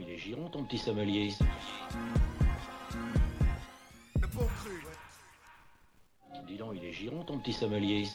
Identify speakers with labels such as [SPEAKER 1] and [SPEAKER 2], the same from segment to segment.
[SPEAKER 1] Il est giron ton petit sommelier.
[SPEAKER 2] Le bon cru, ouais.
[SPEAKER 1] Dis donc, il est giron ton petit sommelier.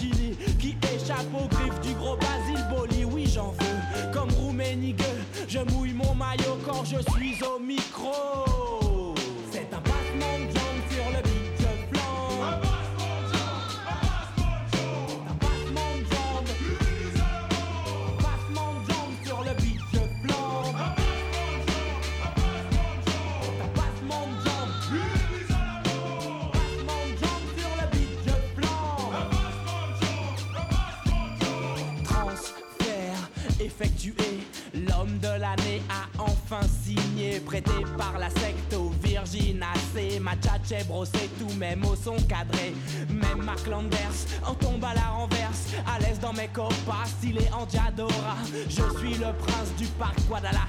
[SPEAKER 3] Martini. Tchatche brossé, tous mes mots sont cadrés. Même Mark en tombe à la renverse. À l'aise dans mes copas, stylé en Diadora. Je suis le prince du parc Guadalajara.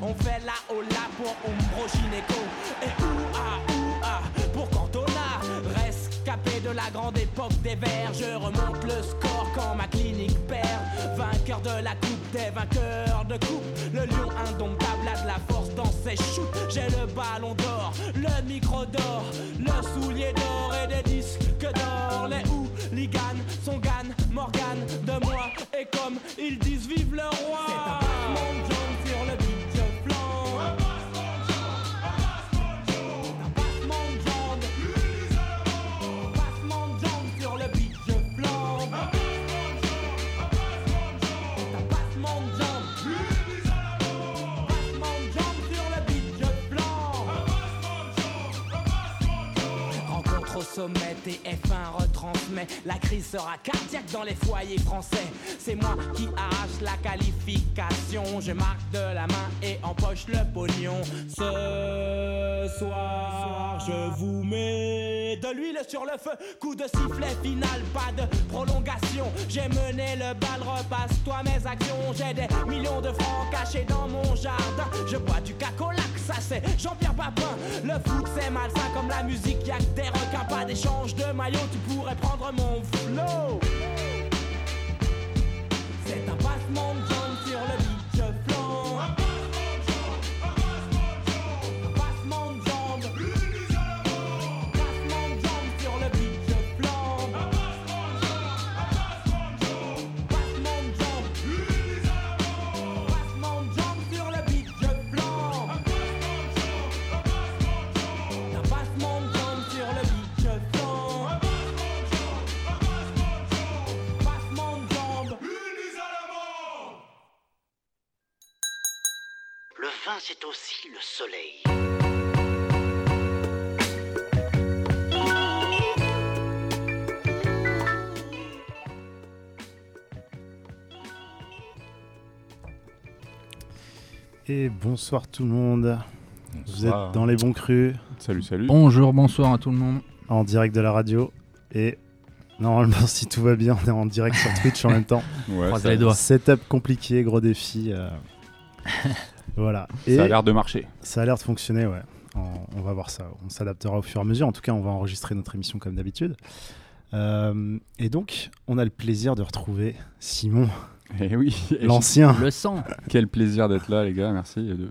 [SPEAKER 3] On fait la hola pour Umbro Gineco. Et ouah, ouah, pour Cantona. Rescapé de la grande époque des verts. Je remonte le score quand ma clinique perd. Vainqueur de la coupe des vainqueurs de coupe. Le lion indomptable de la force dans ses shoots. J'ai le ballon d'or, le micro d'or, le soulier d'or et des disques d'or. Les hooligans sont Gann, Morgan de moi. Et comme ils disent, vive le roi. Sommet, TF1 retransmet. La crise sera cardiaque dans les foyers français. C'est moi qui arrache la qualification. Je marque de la main et empoche le pognon. Ce soir, je vous mets de l'huile sur le feu. Coup de sifflet final, pas de prolongation. J'ai mené le bal, repasse-toi mes actions. J'ai des millions de francs cachés dans mon jardin. Je bois du c'est Jean-Pierre Papin. Le foot c'est malsain comme la musique, y'a que des requins, pas d'échange de maillot. Tu pourrais prendre mon flow. C'est un passement de jambes sur le
[SPEAKER 4] c'est aussi le soleil.
[SPEAKER 5] Et bonsoir tout le monde. Vous êtes dans les bons crus,
[SPEAKER 6] Salut, salut.
[SPEAKER 7] Bonjour, bonsoir à tout le monde.
[SPEAKER 5] en direct de la radio. Et normalement, si tout va bien, on est en direct sur Twitch en même temps.
[SPEAKER 6] Ouais.
[SPEAKER 5] Setup compliqué, gros défi. euh. voilà. Et
[SPEAKER 6] ça a l'air de marcher.
[SPEAKER 5] ça a l'air de fonctionner, ouais. On, on va voir ça. On s'adaptera au fur et à mesure. En tout cas, on va enregistrer notre émission comme d'habitude. Euh, et donc, on a le plaisir de retrouver Simon
[SPEAKER 6] Eh oui,
[SPEAKER 5] L'ancien.
[SPEAKER 7] Le sang.
[SPEAKER 6] quel plaisir d'être là, les gars. Merci de,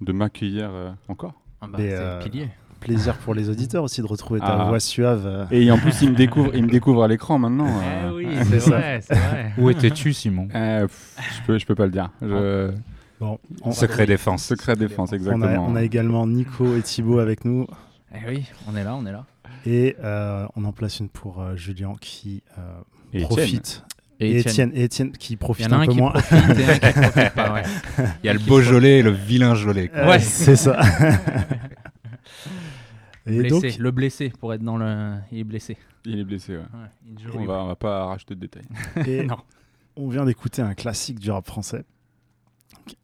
[SPEAKER 6] de m'accueillir euh, encore.
[SPEAKER 7] Ah bah, c'est
[SPEAKER 5] euh,
[SPEAKER 7] pilier.
[SPEAKER 5] Plaisir pour les auditeurs aussi de retrouver ta
[SPEAKER 6] Ah.
[SPEAKER 5] voix suave.
[SPEAKER 6] Et en plus, il me découvre, il me découvre à l'écran maintenant.
[SPEAKER 7] Eh oui,
[SPEAKER 5] c'est
[SPEAKER 7] vrai.
[SPEAKER 8] Où étais-tu, Simon?
[SPEAKER 6] Euh, pff, je peux, je peux pas le dire. Je...
[SPEAKER 5] Bon, on,
[SPEAKER 8] Secret défense.
[SPEAKER 6] Secret défense,
[SPEAKER 5] on a,
[SPEAKER 6] exactement.
[SPEAKER 5] on a également Nico et Thibaut avec nous.
[SPEAKER 7] Eh oui, on est là, on est là.
[SPEAKER 5] Et euh, on en place une pour euh, Julien qui euh,
[SPEAKER 6] Et
[SPEAKER 5] profite.
[SPEAKER 7] Et
[SPEAKER 5] Et
[SPEAKER 7] Étienne.
[SPEAKER 5] Étienne, et Étienne qui
[SPEAKER 7] Il y
[SPEAKER 5] profite
[SPEAKER 7] en a
[SPEAKER 5] un
[SPEAKER 7] un
[SPEAKER 5] peu
[SPEAKER 7] qui
[SPEAKER 5] moins.
[SPEAKER 7] profite et un qui profite pas, ouais.
[SPEAKER 8] Il y a le Beaujolais et le vilain Jolet.
[SPEAKER 5] Euh,
[SPEAKER 7] Ouais.
[SPEAKER 5] c'est ça. et
[SPEAKER 7] Blessé,
[SPEAKER 5] donc,
[SPEAKER 7] le blessé pour être dans le. Il est blessé.
[SPEAKER 6] Il est blessé, ouais. On va, on va pas rajouter de détails.
[SPEAKER 5] et
[SPEAKER 7] Non.
[SPEAKER 5] on vient d'écouter un classique du rap français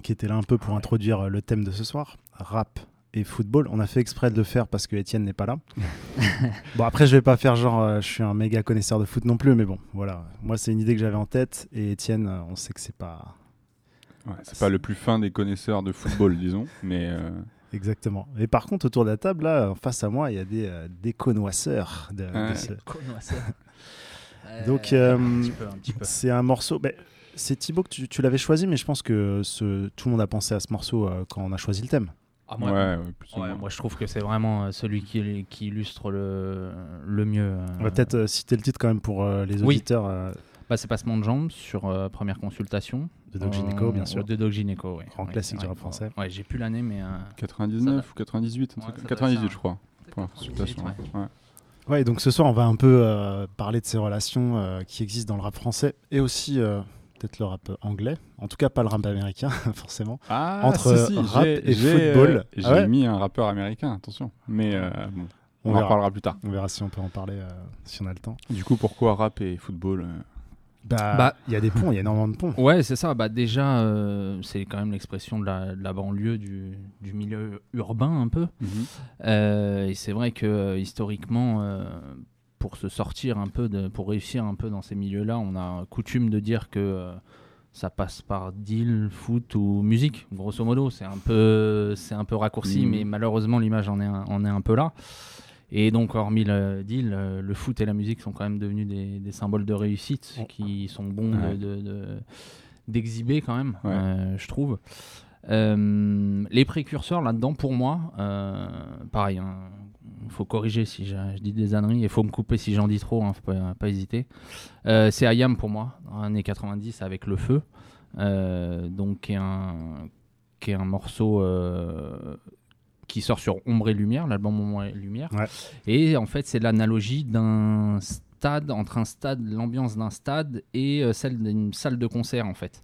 [SPEAKER 5] qui- était là un peu pour introduire euh, le thème de ce soir, rap et football. On a fait exprès de le faire parce que Étienne n'est pas là. bon après je vais pas faire genre euh, je suis un méga connaisseur de foot non plus mais bon voilà, moi c'est une idée que j'avais en tête et Étienne euh, on sait que c'est pas
[SPEAKER 6] Ouais, c'est pas le plus fin des connaisseurs de football, disons, mais euh,
[SPEAKER 5] exactement. Et par contre autour de la table là face à moi il y a des euh, des connoisseurs de, de
[SPEAKER 6] Ouais.
[SPEAKER 5] ce-
[SPEAKER 7] Connoisseur.
[SPEAKER 5] Donc. C'est un morceau. ben, c'est Thibaut que tu, tu l'avais choisi, mais je pense que ce, tout le monde a pensé à ce morceau euh, quand on a choisi le thème.
[SPEAKER 7] Ah,
[SPEAKER 6] ouais,
[SPEAKER 7] moi,
[SPEAKER 6] ouais,
[SPEAKER 7] ouais, moi, je trouve que c'est vraiment euh, celui qui, qui illustre le, le mieux. euh,
[SPEAKER 5] On va peut-être euh, citer le titre quand même pour euh, les
[SPEAKER 7] Oui.
[SPEAKER 5] auditeurs euh,
[SPEAKER 7] Bah, c'est Passement de jambes sur euh, première consultation.
[SPEAKER 5] de Doc Gynéco,
[SPEAKER 7] Euh,
[SPEAKER 5] bien sûr.
[SPEAKER 7] De Doc Gynéco, ouais.
[SPEAKER 5] Grand
[SPEAKER 7] Ouais,
[SPEAKER 5] classique du rap français.
[SPEAKER 7] Ouais, j'ai plus l'année, mais. euh,
[SPEAKER 6] 99 ou 98 un
[SPEAKER 7] Ouais,
[SPEAKER 6] truc-
[SPEAKER 7] ça doit
[SPEAKER 6] 98,
[SPEAKER 7] être ça,
[SPEAKER 6] je crois. Première
[SPEAKER 7] 98,
[SPEAKER 6] consultation.
[SPEAKER 7] ouais.
[SPEAKER 6] ouais.
[SPEAKER 5] Ouais, donc ce soir, on va un peu euh, parler de ces relations euh, qui existent dans le rap français et aussi euh, peut-être le rap anglais. En tout cas, pas le rap américain, forcément.
[SPEAKER 6] Ah,
[SPEAKER 5] Entre
[SPEAKER 6] si, si,
[SPEAKER 5] rap
[SPEAKER 6] j'ai-
[SPEAKER 5] et football.
[SPEAKER 6] euh,
[SPEAKER 5] Ah
[SPEAKER 6] J'ai
[SPEAKER 5] ouais
[SPEAKER 6] mis un rappeur américain, attention. Mais euh, bon, on,
[SPEAKER 5] On
[SPEAKER 6] en
[SPEAKER 5] verra.
[SPEAKER 6] reparlera plus tard.
[SPEAKER 5] On verra si on peut en parler, euh, si on a le temps.
[SPEAKER 6] Du coup, pourquoi rap et football
[SPEAKER 5] Bah,
[SPEAKER 7] Bah-
[SPEAKER 5] il y a des ponts, il y a énormément de ponts.
[SPEAKER 7] Ouais, c'est ça. Bah, déjà, euh, c'est quand même l'expression de la, de la banlieue, du, du milieu urbain un peu. Euh, et c'est vrai que historiquement, euh, pour se sortir un peu, de, pour réussir un peu dans ces milieux-là, on a coutume de dire que euh, ça passe par deal, foot ou musique, grosso modo. C'est un peu, c'est un peu raccourci,
[SPEAKER 6] Mhm.
[SPEAKER 7] mais malheureusement l'image en est, un, en est un peu là. Et donc, hormis le deal, euh, le foot et la musique sont quand même devenus des, des symboles de réussite
[SPEAKER 5] Oh.
[SPEAKER 7] qui sont bons de-
[SPEAKER 6] Ouais.
[SPEAKER 7] de- de- d'exhiber quand même,
[SPEAKER 6] Ouais.
[SPEAKER 7] euh, je trouve. Euh, les précurseurs là-dedans, pour moi, euh, pareil, il faut corriger si je, je dis des âneries, il faut me couper si j'en dis trop, hein, faut pas, pas hésiter. Euh, c'est Ayam pour moi, dans les années 90 avec Le Feu, donc qui est un, qui est un morceau qui sort sur Ombre et Lumière, l'album Ombre et Lumière.
[SPEAKER 5] Ouais.
[SPEAKER 7] Et en fait, c'est l'analogie d'un stade, entre un stade, l'ambiance d'un stade et euh, celle d'une salle de concert en fait.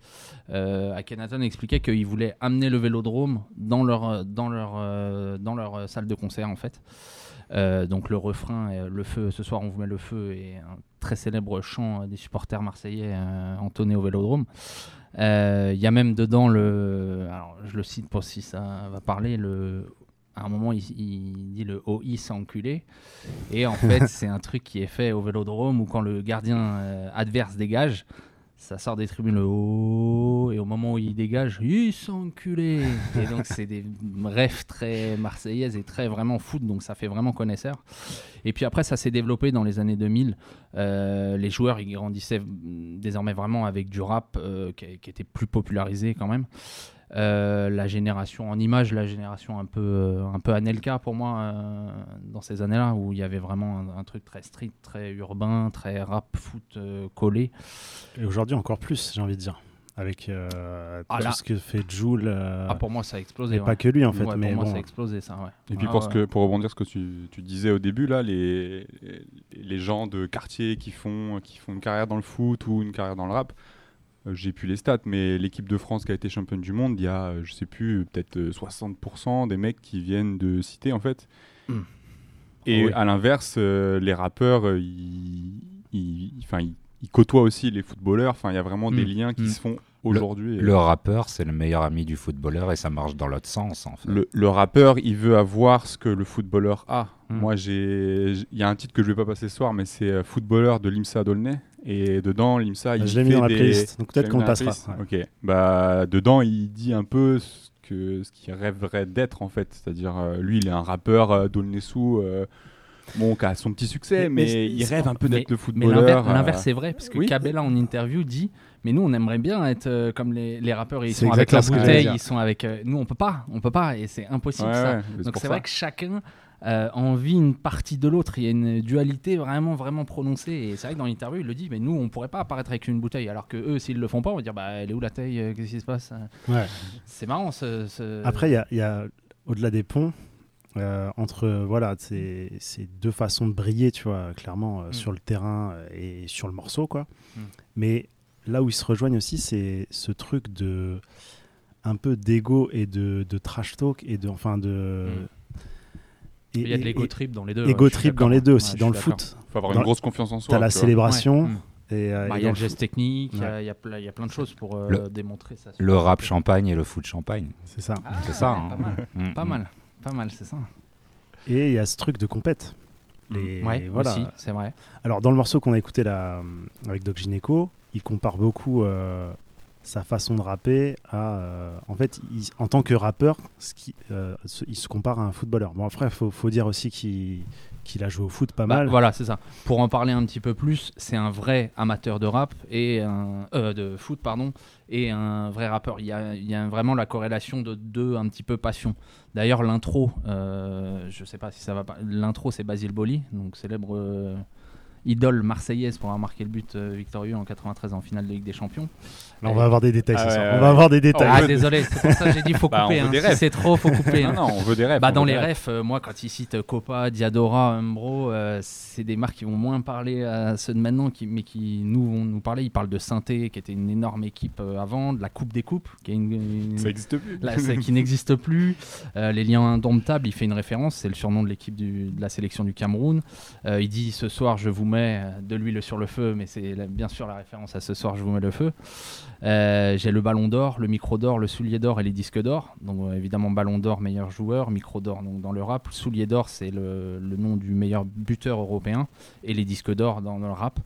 [SPEAKER 7] Euh, Akhenaton expliquait qu'ils voulaient amener le vélodrome dans leur, euh, dans leur, euh, dans leur salle de concert en fait. Donc le refrain, le feu, ce soir on vous met le feu, et un très célèbre chant des supporters marseillais entonné au vélodrome. Il y a même dedans le, alors je le cite pour si ça va parler, le, à un moment il, il dit le OI s'est enculé, et en fait c'est un truc qui est fait au vélodrome où quand le gardien euh, adverse dégage, ça sort des tribunes le haut et au moment où il dégage, il s'est enculé. Et donc c'est des rêves très marseillaises et très vraiment foot, donc ça fait vraiment connaisseur. Et puis après ça s'est développé dans les années 2000. Euh, les joueurs ils grandissaient désormais vraiment avec du rap euh, qui, qui était plus popularisé quand même. Euh, la génération en image, la génération un peu, euh, un peu Anelka pour moi euh, dans ces années-là où il y avait vraiment un, un truc très street, très urbain, très rap, foot euh, collé.
[SPEAKER 5] Et aujourd'hui encore plus, j'ai envie de dire. Avec euh,
[SPEAKER 7] Ah,
[SPEAKER 5] tout
[SPEAKER 7] là.
[SPEAKER 5] ce que fait Joule. euh,
[SPEAKER 7] Ah, pour moi ça a explosé.
[SPEAKER 5] et
[SPEAKER 7] ouais.
[SPEAKER 5] pas que lui en fait,
[SPEAKER 7] Ouais,
[SPEAKER 5] mais
[SPEAKER 7] pour moi
[SPEAKER 5] bon.
[SPEAKER 7] ça a explosé ça, ouais.
[SPEAKER 6] Et puis
[SPEAKER 7] Ah,
[SPEAKER 6] pour, ce que, pour rebondir ce que tu, tu disais au début, là, les, les gens de quartier qui font, qui font une carrière dans le foot ou une carrière dans le rap, euh, j'ai plus les stats, mais l'équipe de France qui a été championne du monde, il y a, euh, je sais plus, peut-être euh, 60% des mecs qui viennent de cité en fait.
[SPEAKER 7] Mm.
[SPEAKER 6] Et
[SPEAKER 7] Oui.
[SPEAKER 6] à l'inverse, euh, les rappeurs, euh, ils, ils, enfin, ils, ils côtoient aussi les footballeurs. Enfin, il y a vraiment des
[SPEAKER 7] Mm.
[SPEAKER 6] liens qui
[SPEAKER 7] Mm.
[SPEAKER 6] se font aujourd'hui.
[SPEAKER 8] Le rappeur, c'est le meilleur ami du footballeur et ça marche dans l'autre sens, en fait.
[SPEAKER 6] le, le rappeur, il veut avoir ce que le footballeur a. Moi, j'ai, il y a un titre que je vais pas passer ce soir, mais c'est euh, Footballeur de Limsa Dolnay. Et dedans, Limsa, il
[SPEAKER 5] je l'ai mis
[SPEAKER 6] fait
[SPEAKER 5] dans la
[SPEAKER 6] des-
[SPEAKER 5] playlist, donc peut-être qu'on le passera. ouais.
[SPEAKER 6] Ok. Bah, dedans, il dit un peu ce que ce qu'il rêverait d'être en fait. C'est-à-dire, euh, lui, il est un rappeur euh, euh, bon, qui a son petit succès,
[SPEAKER 5] Mais-
[SPEAKER 6] mais,
[SPEAKER 5] mais
[SPEAKER 6] il rêve un peu
[SPEAKER 7] mais
[SPEAKER 6] d'être le
[SPEAKER 7] mais
[SPEAKER 6] footballeur.
[SPEAKER 7] l'inverse
[SPEAKER 6] euh,
[SPEAKER 7] l'inverse est vrai, parce que
[SPEAKER 6] oui.
[SPEAKER 7] Cabella en interview dit Mais nous, on aimerait bien être euh, comme les, les rappeurs, ils
[SPEAKER 5] C'est
[SPEAKER 7] sont avec la
[SPEAKER 5] exactement ce que
[SPEAKER 7] bouteille, ils sont avec. euh, nous, on peut pas, on peut pas, et c'est impossible
[SPEAKER 6] Ouais,
[SPEAKER 7] ça.
[SPEAKER 6] ouais, mais
[SPEAKER 7] Donc c'est vrai que chacun euh, envie une partie de l'autre. Il y a une dualité vraiment, vraiment prononcée. Et c'est vrai que dans l'interview, il le dit, mais nous, on pourrait pas apparaître avec une bouteille. Alors que eux, s'ils le font pas, on va dire, bah, elle est où la taille euh, Qu'est-ce qui se passe
[SPEAKER 5] Ouais.
[SPEAKER 7] C'est marrant. Ce, ce-
[SPEAKER 5] Après, il y a, y a, au-delà des ponts, euh, entre euh, voilà, ces, ces deux façons de briller, tu vois, clairement, euh,
[SPEAKER 7] Mm.
[SPEAKER 5] sur le terrain euh, et sur le morceau, quoi.
[SPEAKER 7] Mm.
[SPEAKER 5] Mais là où ils se rejoignent aussi, c'est ce truc de un peu d'ego et de, de trash talk et de enfin de
[SPEAKER 7] Mm.
[SPEAKER 5] Et-
[SPEAKER 7] il y a de l'ego trip dans les deux.
[SPEAKER 5] ego
[SPEAKER 7] ouais, je suis
[SPEAKER 5] trip dans les deux aussi dans le foot
[SPEAKER 6] faut avoir
[SPEAKER 5] dans-
[SPEAKER 6] une grosse confiance en soi.
[SPEAKER 5] t'as la célébration
[SPEAKER 7] Ouais. Mm.
[SPEAKER 5] et, euh,
[SPEAKER 7] Bah,
[SPEAKER 5] et
[SPEAKER 7] il y a le geste technique, il y a-
[SPEAKER 5] Ouais.
[SPEAKER 7] il y, a ple- il y a plein de choses pour euh,
[SPEAKER 8] Le-
[SPEAKER 7] démontrer ça.
[SPEAKER 8] Le rap champagne et le foot champagne.
[SPEAKER 5] c'est ça
[SPEAKER 7] Ah,
[SPEAKER 8] C'est ça,
[SPEAKER 7] ouais,
[SPEAKER 8] hein.
[SPEAKER 7] Pas mal,
[SPEAKER 8] Mm,
[SPEAKER 7] pas
[SPEAKER 8] mm.
[SPEAKER 7] mal, pas mal, c'est ça.
[SPEAKER 5] et il y a ce truc de compète Les-
[SPEAKER 7] ouais,
[SPEAKER 5] voilà.
[SPEAKER 7] aussi, c'est vrai.
[SPEAKER 5] Alors, dans le morceau qu'on a écouté là, avec Doc Gineco, il compare beaucoup euh, sa façon de rapper à. euh, en fait, il- en tant que rappeur, ce qui, euh, il se compare à un footballeur. Bon, après, il faut, faut dire aussi qu'il qu'il a joué au foot pas
[SPEAKER 7] Bah,
[SPEAKER 5] mal.
[SPEAKER 7] Voilà, c'est ça. Pour en parler un petit peu plus, c'est un vrai amateur de rap et un, euh, de foot, pardon, et un vrai rappeur. Il y a, il y a vraiment la corrélation de deux un petit peu passion. D'ailleurs, l'intro, je sais pas si ça va pas. L'intro, c'est Basile Boli, donc célèbre idole marseillaise pour avoir marqué le but victorieux en 93 en finale de Ligue des Champions.
[SPEAKER 5] Là, on va avoir des détails
[SPEAKER 6] Ah
[SPEAKER 5] ce
[SPEAKER 6] ouais,
[SPEAKER 5] On va avoir des détails.
[SPEAKER 7] Ah, désolé, c'est pour ça que j'ai dit faut
[SPEAKER 6] Bah, on
[SPEAKER 7] couper. hein.
[SPEAKER 6] des
[SPEAKER 7] Si
[SPEAKER 6] refs.
[SPEAKER 7] c'est trop, faut couper. hein.
[SPEAKER 6] Non, non, on veut des rêves.
[SPEAKER 7] Bah, dans les refs, euh, moi, quand ils citent Copa, Diadora, Umbro, euh, c'est des marques qui vont moins parler à ceux de maintenant, qui, mais qui nous vont nous parler. Ils parlent de Synthé, qui était une énorme équipe euh, avant, de la Coupe des Coupes, qui, est une, une-
[SPEAKER 6] Ça existe plus.
[SPEAKER 7] là, c'est- qui n'existe plus. Euh, les liens indomptables, il fait une référence, c'est le surnom de l'équipe de la sélection du Cameroun. Euh, il dit ce soir, je vous mets euh, de l'huile sur le feu, mais c'est bien sûr la référence à ce soir, je vous mets le feu. Euh, J'ai le ballon d'or, le micro d'or, le soulier d'or et les disques d'or. Donc euh, évidemment ballon d'or, meilleur joueur, micro d'or dans le rap, soulier d'or c'est le, nom du meilleur buteur européen et les disques d'or dans le rap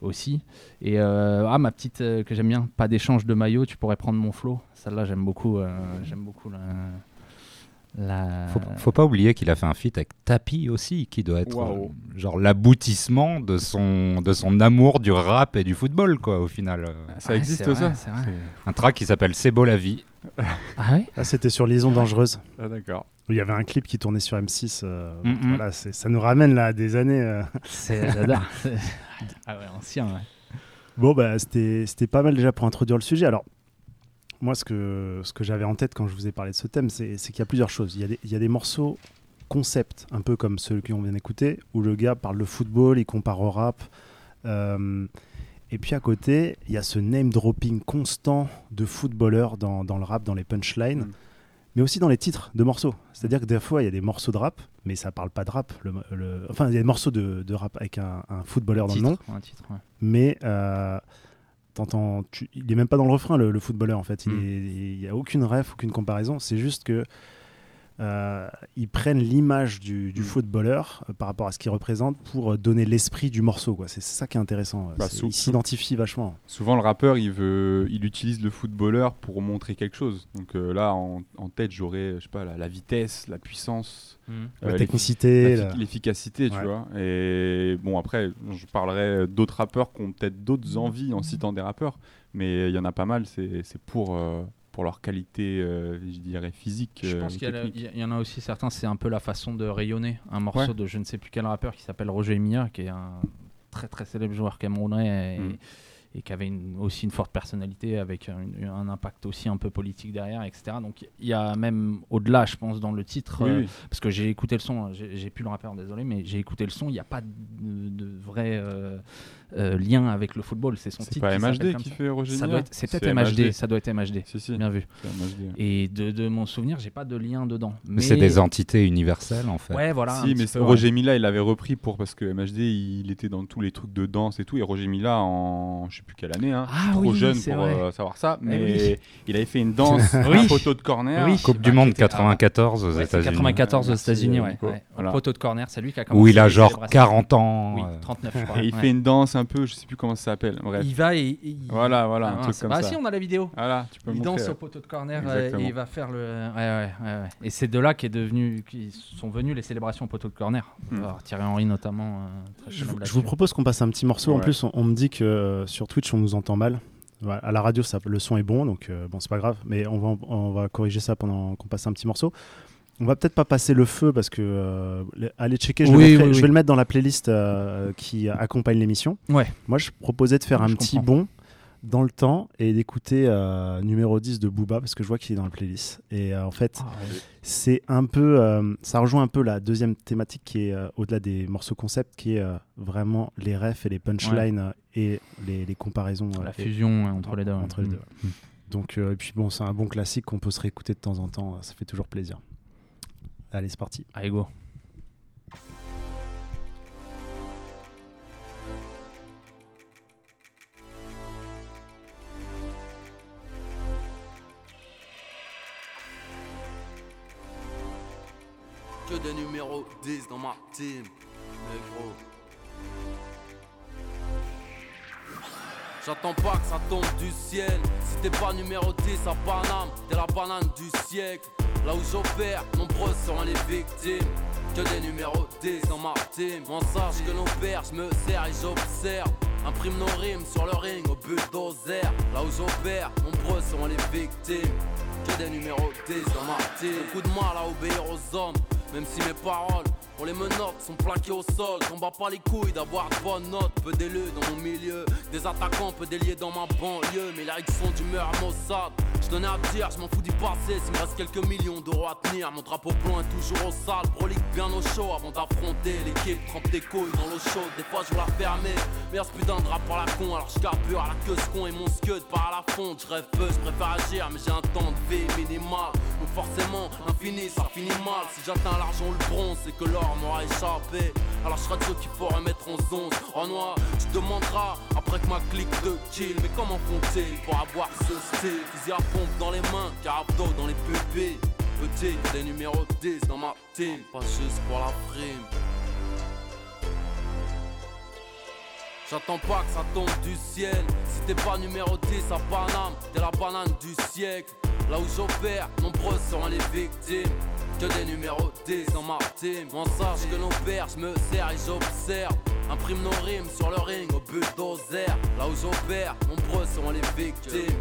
[SPEAKER 7] aussi. Et euh, ah ma petite que j'aime bien, pas d'échange de maillot, tu pourrais prendre mon flow. Celle-là j'aime beaucoup, j'aime beaucoup. La-
[SPEAKER 8] Faut, faut pas oublier qu'il a fait un feat avec Tapi aussi, qui doit être euh, genre l'aboutissement de son, de son amour du rap et du football, quoi, au final.
[SPEAKER 6] Ça
[SPEAKER 7] Ouais,
[SPEAKER 6] existe ça
[SPEAKER 7] vrai.
[SPEAKER 8] Un track qui s'appelle C'est beau la vie.
[SPEAKER 7] Ah ouais?
[SPEAKER 5] Là, c'était sur Liaison dangereuse.
[SPEAKER 6] Ah, d'accord.
[SPEAKER 5] Il y avait un clip qui tournait sur M6. euh,
[SPEAKER 7] Mm,
[SPEAKER 5] voilà, ça nous ramène là à des années. euh.
[SPEAKER 7] C'est j'adore. ah ouais, ancien ouais.
[SPEAKER 5] Bon, bah, c'était c'était pas mal déjà pour introduire le sujet. Alors, moi, ce que, ce que j'avais en tête quand je vous ai parlé de ce thème, c'est qu'il y a plusieurs choses. Il y a, des, il y a des morceaux concept, un peu comme ceux qu'on vient d'écouter, où le gars parle de football, il compare au rap. Euh, et puis à côté, il y a ce name dropping constant de footballeurs dans, dans le rap, dans les punchlines,
[SPEAKER 6] Mm.
[SPEAKER 5] mais aussi dans les titres de morceaux. C'est-à-dire que des fois, il y a des morceaux de rap, mais ça parle pas de rap. le- le- enfin, il y a des morceaux de, de rap avec un, un footballeur dans le nom
[SPEAKER 7] Titre, un titre, ouais.
[SPEAKER 5] mais euh, t'entends- tu- il est même pas dans le refrain le, le footballeur en fait. Il
[SPEAKER 7] Mm.
[SPEAKER 5] est- Il y a aucune ref, aucune comparaison. C'est juste que euh, ils prennent l'image du, du
[SPEAKER 6] Mm.
[SPEAKER 5] footballeur euh, par rapport à ce qu'il représente pour euh, donner l'esprit du morceau. quoi. C'est ça qui est intéressant.
[SPEAKER 6] Bah, sou-
[SPEAKER 5] il s'identifie vachement.
[SPEAKER 6] Souvent, le rappeur, il veut, il utilise le footballeur pour montrer quelque chose. Donc euh, là, en, en tête, j'aurais, je sais pas, la, la vitesse, la puissance,
[SPEAKER 5] La
[SPEAKER 6] euh, l'effi-
[SPEAKER 5] technicité.
[SPEAKER 6] l'effi-
[SPEAKER 5] la-
[SPEAKER 6] l'efficacité, tu
[SPEAKER 5] Ouais.
[SPEAKER 6] vois. Et bon, après, je parlerai d'autres rappeurs qui ont peut-être d'autres envies en citant des rappeurs, mais il y en a pas mal. C'est c'est pour euh, pour leur qualité, euh, je dirais physique.
[SPEAKER 7] Je
[SPEAKER 6] euh,
[SPEAKER 7] pense qu'il y, en a aussi certains, c'est un peu la façon de rayonner. Un morceau
[SPEAKER 6] Ouais.
[SPEAKER 7] de je ne sais plus quel rappeur qui s'appelle Roger Mia, qui est un très très célèbre joueur camerounais et,
[SPEAKER 6] Mm.
[SPEAKER 7] et qui avait une- aussi une forte personnalité avec un, un impact aussi un peu politique derrière, etc. Donc il y a même au-delà, je pense, dans le titre,
[SPEAKER 6] Oui,
[SPEAKER 7] euh,
[SPEAKER 6] oui.
[SPEAKER 7] parce que j'ai écouté le son, hein, j'ai plus le rappeur, désolé, mais j'ai écouté le son, il n'y a pas de, de vrai euh, lien avec le football. C'est son
[SPEAKER 6] C'est
[SPEAKER 7] titre.
[SPEAKER 6] pas
[SPEAKER 7] qui s'appelle
[SPEAKER 6] MHD qui
[SPEAKER 7] ça.
[SPEAKER 6] fait Roger
[SPEAKER 7] Ça doit être- C'est peut-être MHD, ça doit être MHD.
[SPEAKER 6] Si, si,
[SPEAKER 7] Bien vu.
[SPEAKER 6] c'est MHD.
[SPEAKER 7] Et de, de mon souvenir, j'ai pas de lien dedans. Mais
[SPEAKER 8] C'est des entités universelles, en fait.
[SPEAKER 7] Ouais, voilà.
[SPEAKER 6] si, mais c'est-
[SPEAKER 7] peu, ouais.
[SPEAKER 6] Roger Mila, il avait repris pour parce que MHD, il était dans tous les trucs de danse et tout. Et Roger Mila, en je sais plus quelle année, hein,
[SPEAKER 7] Ah
[SPEAKER 6] trop
[SPEAKER 7] oui,
[SPEAKER 6] jeune
[SPEAKER 7] c'est
[SPEAKER 6] pour euh, savoir ça,
[SPEAKER 7] Eh
[SPEAKER 6] mais
[SPEAKER 7] oui.
[SPEAKER 6] il avait fait une danse,
[SPEAKER 7] Oui.
[SPEAKER 6] un poteau de corner.
[SPEAKER 7] Oui.
[SPEAKER 8] Coupe du Monde
[SPEAKER 7] qui était-
[SPEAKER 8] 94 aux
[SPEAKER 7] Ouais, c'est
[SPEAKER 8] États-Unis.
[SPEAKER 7] 94 aux États-Unis, ouais.
[SPEAKER 6] Nico.
[SPEAKER 7] ouais. Poteau de corner, c'est lui qui a commencé.
[SPEAKER 8] Où il a genre
[SPEAKER 7] célébrations.
[SPEAKER 8] 40 ans.
[SPEAKER 7] Oui,
[SPEAKER 8] euh,
[SPEAKER 7] 39, je crois.
[SPEAKER 6] Et il fait une danse un peu, je sais plus comment ça s'appelle. Bref.
[SPEAKER 7] Il va et. et il-
[SPEAKER 6] Voilà, voilà, un
[SPEAKER 7] Ah,
[SPEAKER 6] truc comme
[SPEAKER 7] bah
[SPEAKER 6] ça.
[SPEAKER 7] si, on a la vidéo.
[SPEAKER 6] Voilà, tu peux me
[SPEAKER 7] Il
[SPEAKER 6] montrer.
[SPEAKER 7] danse
[SPEAKER 6] ouais.
[SPEAKER 7] au poteau de corner euh,
[SPEAKER 6] Exactement.
[SPEAKER 7] et il va faire le. Ouais, ouais, ouais, ouais. Et c'est de là qu'est devenu, qui sont venues les célébrations au poteau de corner.
[SPEAKER 6] Hmm.
[SPEAKER 7] Alors, Thierry Henry notamment. euh, très
[SPEAKER 5] Je, vous- je propose qu'on passe un petit morceau. En plus, on, on me dit que euh, sur Twitch, on nous entend mal. Voilà, à la radio, ça, le son est bon, donc euh, bon, c'est pas grave. Mais on va, on va corriger ça pendant qu'on passe un petit morceau. On va peut-être pas passer le feu parce que euh, allez checker. Je,
[SPEAKER 7] Oui, oui,
[SPEAKER 5] vais le mettre dans la playlist euh, qui accompagne l'émission.
[SPEAKER 7] Ouais.
[SPEAKER 5] Moi, je proposais de faire un
[SPEAKER 7] je
[SPEAKER 5] petit
[SPEAKER 7] comprends.
[SPEAKER 5] bond dans le temps et d'écouter euh, numéro 10 de Booba parce que je vois qu'il est dans la playlist. Et euh, en fait,
[SPEAKER 7] Ah,
[SPEAKER 5] c'est un peu, ça rejoint un peu la deuxième thématique qui est au-delà des morceaux concept, qui est vraiment les refs et les punchlines et les, les comparaisons.
[SPEAKER 7] La fusion entre les deux.
[SPEAKER 5] entre les
[SPEAKER 7] Mm.
[SPEAKER 5] deux. Donc, euh, et puis bon, c'est un bon classique qu'on peut se réécouter de temps en temps. Ça fait toujours plaisir. Allez, c'est parti.
[SPEAKER 7] Allez, go.
[SPEAKER 9] Que des numéros 10 dans ma team, négro. J'attends pas que ça tombe du ciel. Si t'es pas numéro 10 à Paname, t'es la banane du siècle. Là où j'opère, nombreux sont les victimes. Que des numéros 10 dans sache que l'on perd, je me sers et j'observe. Imprime nos rimes sur le ring au bulldozer. Là où j'opère, nombreux sont les victimes. Que des numéros 10 dans ma team. De mal à obéir aux hommes, même si mes paroles, on les menottes, sont plaquées au sol. J'en bats pas les couilles d'avoir de bonnes notes. Peu d'élus dans mon milieu, des attaquants, peu déliés dans ma banlieue. Mais lyrics sont d'humeur Mossad. Je tenais à dire, je m'en fous du passé. S'il me reste quelques millions d'euros à tenir, mon drapeau blanc est toujours au sale. Prolique bien au chaud avant d'affronter l'équipe. Trempe des couilles dans l'eau chaude, des fois je la fermer. Mais ce putain de drap par la con, alors je carbure à la queue ce con et mon scud part à la fonte. Je rêve peu, je préfère agir, mais j'ai un temps de vie minimal. Donc forcément, infini, ça finit mal. Si j'atteins l'argent le bronze, c'est que l'or m'aura échappé. Alors je serai de ceux qu'il faut remettre en zone. En noir, tu demanderas après que ma clique de kill. Mais comment font-ils pour avoir ce style? Fusil à pompe dans les mains, carabdo dans les pupilles. Petit, des numéros 10 dans ma team, pas juste pour la prime. J'attends pas que ça tombe du ciel. Si t'es pas numéro 10 à Paname, t'es la banane du siècle. Là où j'opère, nombreux sont les victimes. Que des numéros 10 dans ma team. On sache que l'on perd, je me sers et j'observe. Imprime nos rimes sur le ring au bulldozer. Là où j'opère, nombreux sont les victimes.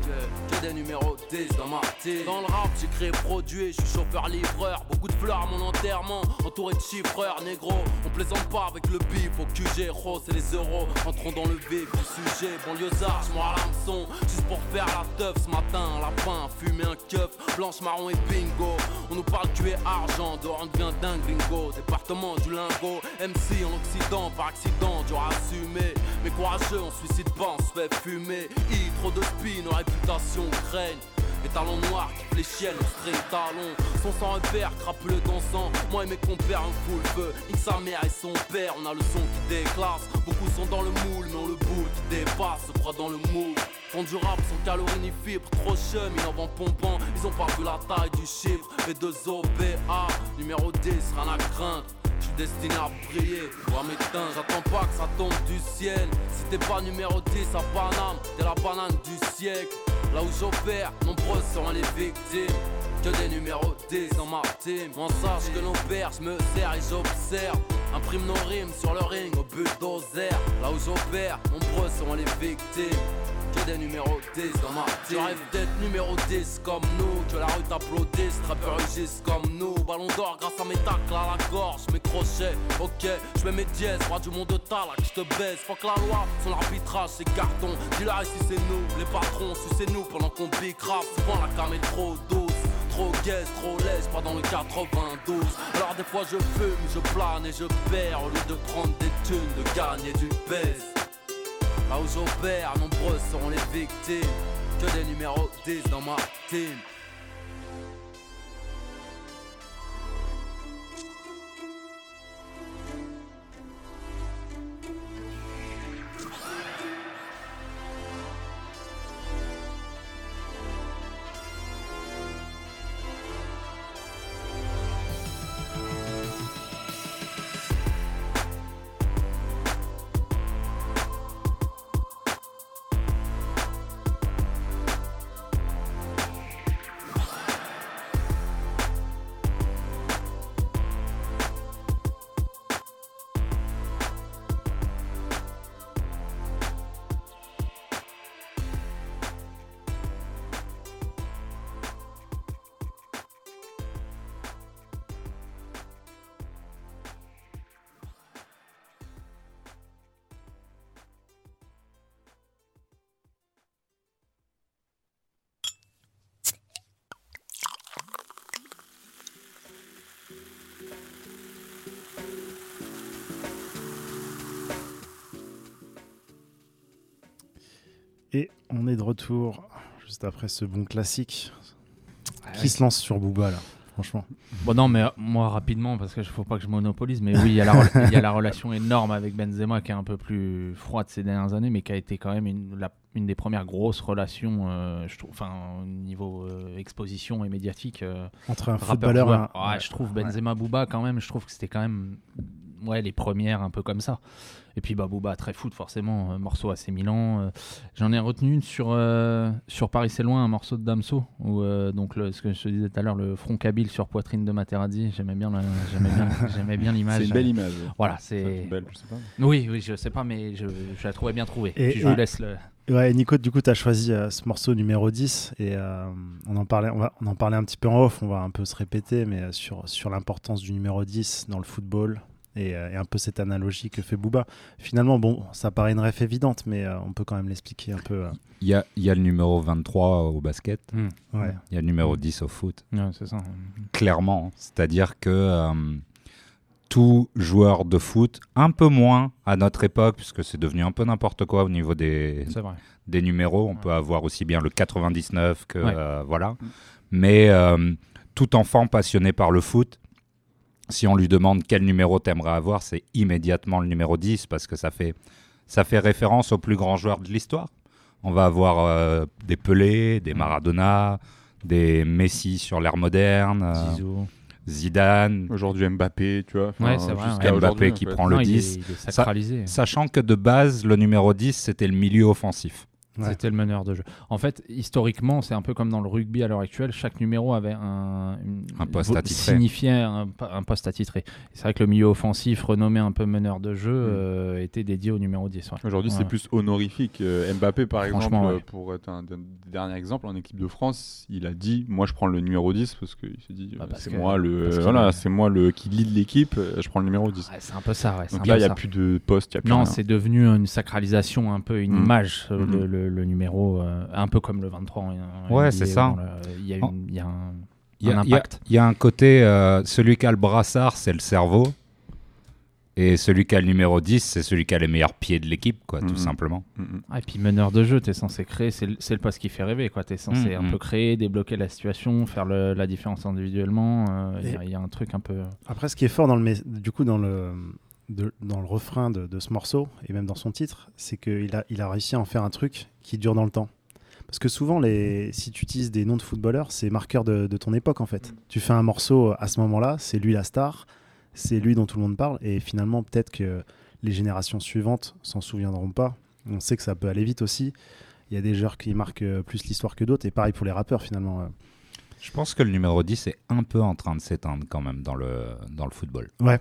[SPEAKER 9] Que des numéros 10 dans ma team. Dans le rap, j'ai créé produit, je suis chauffeur-livreur. Beaucoup de fleurs à mon enterrement, entouré de chiffreurs négro. On plaisante pas avec le bif au QG, rose et les euros. Entrons dans le vif du sujet. Banlieusard, je à l'hameçon. Juste pour faire la teuf ce matin. Lapin, fumer un keuf, blanche, marron et bingo. On nous parle tu es argent, dehors on devient dingue gringo. Département du lingot, MC en Occident, par accident, dur à. Mais courageux, on suicide pas, on se fait fumer. I, trop de spin, nos réputations craignent. Les talons noirs qui fléchiennent, on string talons. Son sang repère, crapuleux dansant. Moi et mes compères, un full feu. Nique sa mère et son père, on a le son qui déclasse. Beaucoup sont dans le moule, mais on le boule qui dépasse, se croit dans le moule. Font du rap sans calories ni fibres, trop chum, vont pompant. Ils ont pas vu la taille du chiffre. B2OBA, numéro 10, rien à craindre. Je destiné à briller ou à m'éteindre. J'attends pas que ça tombe du ciel. Si t'es pas numéro 10 à Paname, t'es la banane du siècle. Là où j'opère, nombreux sont les victimes. Que des numéros 10 dans ma team. On sache que perd, je me sers et j'observe. Imprime nos rimes sur le ring au bulldozer. Là où j'opère, nombreux sont les victimes. Des numéros 10 dans ma. Je rêve d'être numéro 10 comme nous. Que la rue t'applaudisse, trappeurs rugissent comme nous. Ballon d'or grâce à mes tacles à la gorge, mes crochets. Ok, je mets mes dièses, roi du monde de talak, je te baise. Faut que la loi, son arbitrage, c'est carton. Dis-leur ici c'est nous, les patrons, sucez nous pendant qu'on bicrave. Souvent la cam est trop douce. Trop gaze, trop laisse, pas dans le 92 Alors des fois je fume, je plane et je perds Au lieu de prendre des thunes, de gagner du baisse Là où j'opère, nombreux seront les victimes. Que des numéros 10 dans ma team
[SPEAKER 5] Et on est de retour juste après ce bon classique. Qui
[SPEAKER 7] ouais.
[SPEAKER 5] se lance sur Booba là Franchement.
[SPEAKER 7] Bon non mais euh, moi rapidement parce que faut pas que je monopolise mais oui il y, a la rela- il y a la relation énorme avec Benzema qui est un peu plus froide ces dernières années mais qui a été quand même une, la- une des premières grosses relations euh, je trouve enfin au niveau euh, exposition et médiatique
[SPEAKER 5] Entre un
[SPEAKER 7] rappeur
[SPEAKER 5] footballeur et un-
[SPEAKER 7] Ouais, je trouve Benzema Booba quand même je trouve que c'était quand même ouais les premières un peu comme ça et puis bah Booba très foot forcément euh, morceau assez Milan euh, j'en ai retenu une sur euh, sur Paris c'est loin un morceau de Damso où euh, donc le, ce que je te disais tout à l'heure le front kabyle sur poitrine de Materazzi j'aimais bien j'aimais bien j'aimais bien l'image
[SPEAKER 6] C'est une belle image.
[SPEAKER 7] voilà
[SPEAKER 6] C'est
[SPEAKER 7] c'est
[SPEAKER 6] belle, je sais pas.
[SPEAKER 7] oui oui je sais pas mais je, je la trouvais bien trouvée
[SPEAKER 5] Et-
[SPEAKER 7] Puis je
[SPEAKER 5] et-
[SPEAKER 7] vous laisse le
[SPEAKER 5] Ouais, Nico, du coup, tu as choisi euh, ce morceau numéro 10 et euh, on, en parlait, on, va, on en parlait un petit peu en off, on va un peu se répéter, mais euh, sur, sur l'importance du numéro 10 dans le football et, euh, et un peu cette analogie que fait Booba. Finalement, bon, ça paraît une ref évidente, mais euh, on peut quand même l'expliquer un peu. euh.
[SPEAKER 8] Il y a, il y a le numéro 23 au basket,
[SPEAKER 5] Ouais.
[SPEAKER 8] il y a le numéro 10 au foot.
[SPEAKER 7] Ouais, c'est ça
[SPEAKER 8] clairement. C'est-à-dire que euh, tout joueur de foot, un peu moins à notre époque, puisque c'est devenu un peu n'importe quoi au niveau des, des numéros. On peut avoir aussi bien le 99 que
[SPEAKER 7] Ouais.
[SPEAKER 8] euh, voilà. Mais euh, tout enfant passionné par le foot, si on lui demande quel numéro t'aimerais avoir, c'est immédiatement le numéro 10 parce que ça fait, ça fait référence aux plus grands joueurs de l'histoire. On va avoir euh, des Pelé, des Maradona, des Messi sur l'ère moderne, euh. Zidane,
[SPEAKER 6] Aujourd'hui Mbappé, tu vois. enfin,
[SPEAKER 7] Ouais, c'est vrai, ouais.
[SPEAKER 8] Mbappé
[SPEAKER 6] en
[SPEAKER 8] qui
[SPEAKER 6] fait.
[SPEAKER 8] prend le
[SPEAKER 7] Non, il est-
[SPEAKER 8] 10.
[SPEAKER 7] il est sacralisé
[SPEAKER 8] Sachant que de base, le numéro 10, c'était le milieu offensif.
[SPEAKER 5] Ouais.
[SPEAKER 7] C'était le meneur de jeu. En fait, historiquement, c'est un peu comme dans le rugby à l'heure actuelle. Chaque numéro avait un, une-
[SPEAKER 8] Un poste attitré.
[SPEAKER 7] Signifiait un, un poste attitré. C'est vrai que le milieu offensif, renommé un peu meneur de jeu, euh, était dédié au numéro 10. ouais.
[SPEAKER 6] Aujourd'hui, c'est plus honorifique. Euh, Mbappé, par exemple, euh, pour être un, un dernier exemple, en équipe de France, il a dit Moi, je prends le numéro 10 parce qu'il s'est dit
[SPEAKER 7] Bah,
[SPEAKER 6] euh, C'est moi, le, voilà,
[SPEAKER 7] a-
[SPEAKER 6] c'est moi le, qui lead l'équipe, euh, je prends le numéro 10.
[SPEAKER 7] Ouais, c'est un peu ça.
[SPEAKER 6] Donc
[SPEAKER 7] un
[SPEAKER 6] là, il n'y a plus de poste, a plus
[SPEAKER 7] Non, c'est devenu une sacralisation, un peu une
[SPEAKER 6] Mm.
[SPEAKER 7] image, euh,
[SPEAKER 6] Mhm.
[SPEAKER 7] le, le- le numéro, euh, un peu comme le 23. hein,
[SPEAKER 8] Ouais, c'est ça.
[SPEAKER 7] Il y a,
[SPEAKER 8] Oh.
[SPEAKER 7] y a un,
[SPEAKER 8] Il y, a-
[SPEAKER 7] un
[SPEAKER 8] il y
[SPEAKER 7] impact.
[SPEAKER 8] il y a un côté, euh, celui qui a le brassard, c'est le cerveau. Et celui qui a le numéro 10, c'est celui qui a les meilleurs pieds de l'équipe, quoi, tout simplement.
[SPEAKER 6] Mm, mm.
[SPEAKER 7] Ah, et puis meneur de jeu, tu es censé créer, c'est le, c'est le poste qui fait rêver. Tu es censé un
[SPEAKER 8] mm.
[SPEAKER 7] peu créer, débloquer la situation, faire le- la différence individuellement. euh, Il y y, a un truc un peu.
[SPEAKER 5] Après, ce qui est fort dans le, du coup, dans le, de- dans le refrain de, de ce morceau, et même dans son titre, c'est qu'il a, il a réussi à en faire un truc qui dure dans le temps. Parce que souvent, les, si tu utilises des noms de footballeurs, c'est marqueur de, de ton époque, en fait. Tu fais un morceau à ce moment-là, c'est lui la star, c'est lui dont tout le monde parle, et finalement, peut-être que les générations suivantes s'en souviendront pas. On sait que ça peut aller vite aussi. Il y a des joueurs qui marquent euh, plus l'histoire que d'autres, et pareil pour les rappeurs, finalement. euh.
[SPEAKER 8] Je pense que le numéro 10 est un peu en train de s'éteindre quand même dans le, dans le football.
[SPEAKER 5] Ouais.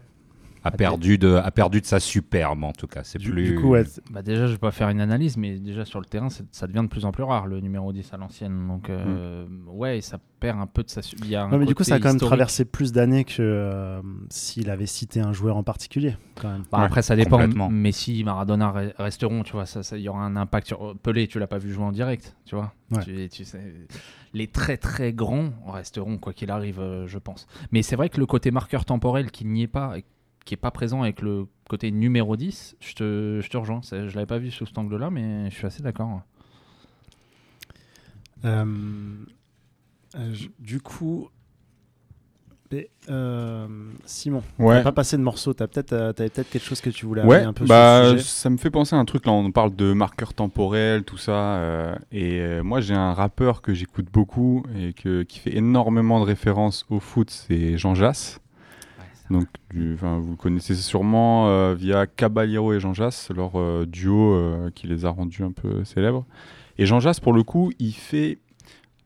[SPEAKER 8] A perdu, de, a perdu de sa superbe, en tout cas. C'est
[SPEAKER 5] Du,
[SPEAKER 8] plus...
[SPEAKER 5] du coup, ouais,
[SPEAKER 7] Bah déjà, je vais pas faire une analyse, mais déjà sur le terrain, ça devient de plus en plus rare le numéro 10 à l'ancienne. Donc, euh, ouais, ça perd un peu de sa. su- Il y a un
[SPEAKER 5] Ouais, mais du coup, ça a quand même traversé plus d'années que euh, s'il avait cité un joueur en particulier, quand même.
[SPEAKER 7] Bah,
[SPEAKER 8] Ouais,
[SPEAKER 7] après, ça dépend. Messi, Maradona re- resteront, tu vois. Ça, ça- il y aura un impact sur Pelé. Tu l'as pas vu jouer en direct, tu vois.
[SPEAKER 5] Ouais.
[SPEAKER 7] Tu- tu sais, les très très grands resteront quoi qu'il arrive, euh, je pense. Mais c'est vrai que le côté marqueur temporel qui n'y est pas, qui est pas présent avec le côté numéro 10, je te, je te rejoins. Je l'avais pas vu sous cet angle-là, mais je suis assez d'accord.
[SPEAKER 5] Euh, je- du coup, mais, euh, Simon,
[SPEAKER 6] Ouais.
[SPEAKER 5] t'as pas passé de morceau, t'as peut-être, euh, peut-être quelque chose que tu voulais
[SPEAKER 6] Ouais,
[SPEAKER 5] un peu
[SPEAKER 6] bah,
[SPEAKER 5] sur le sujet.
[SPEAKER 6] ça me fait penser à un truc là, on parle de marqueurs temporels, tout ça. euh, et euh, moi, j'ai un rappeur que j'écoute beaucoup et que, qui fait énormément de références au foot, c'est Jean Jass. Donc, du- vous le connaissez sûrement euh, via Caballero et Jean Jass, leur euh, duo euh, qui les a rendus un peu célèbres. Et Jean Jass, pour le coup, il fait.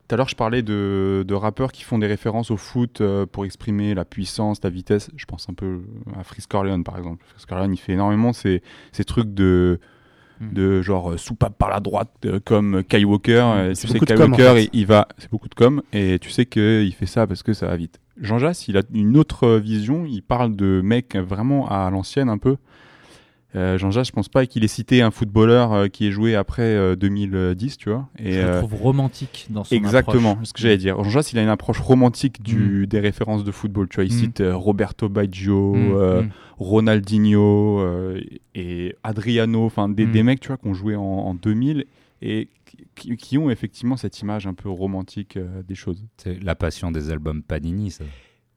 [SPEAKER 6] Tout à l'heure, je parlais de, de rappeurs qui font des références au foot pour exprimer la puissance, la vitesse. Je pense un peu à Frisk Corleone, par exemple. Frisk Corleone, il fait énormément ces, ces trucs de,
[SPEAKER 7] Mm.
[SPEAKER 6] de genre euh, soupape par la droite, euh, comme Kai Walker. Euh, tu sais,
[SPEAKER 5] beaucoup
[SPEAKER 6] Kai
[SPEAKER 5] de com, en
[SPEAKER 6] Walker,
[SPEAKER 5] fait.
[SPEAKER 6] il, il va. C'est beaucoup de com. Et tu sais qu'il fait ça parce que ça va vite. Jean Jass, il a une autre euh, vision. Il parle de mecs vraiment à l'ancienne, un peu. Euh, Jean Jass, je pense pas qu'il ait cité un footballeur euh, qui est joué après euh, 2010, tu vois. Et,
[SPEAKER 7] je le
[SPEAKER 6] euh,
[SPEAKER 7] trouve romantique dans son
[SPEAKER 6] Exactement,
[SPEAKER 7] approche.
[SPEAKER 6] ce que j'allais dire. Jean Jass, il a une approche romantique du, des références de football. Tu vois, il
[SPEAKER 7] Mm.
[SPEAKER 6] cite euh, Roberto Baggio,
[SPEAKER 7] Mm,
[SPEAKER 6] euh,
[SPEAKER 7] mm.
[SPEAKER 6] Ronaldinho euh, et Adriano, enfin des,
[SPEAKER 7] Mm.
[SPEAKER 6] des mecs, tu vois, qui ont joué en, en 2000 et qui, qui ont effectivement cette image un peu romantique euh, des choses.
[SPEAKER 8] C'est la passion des albums Panini, ça.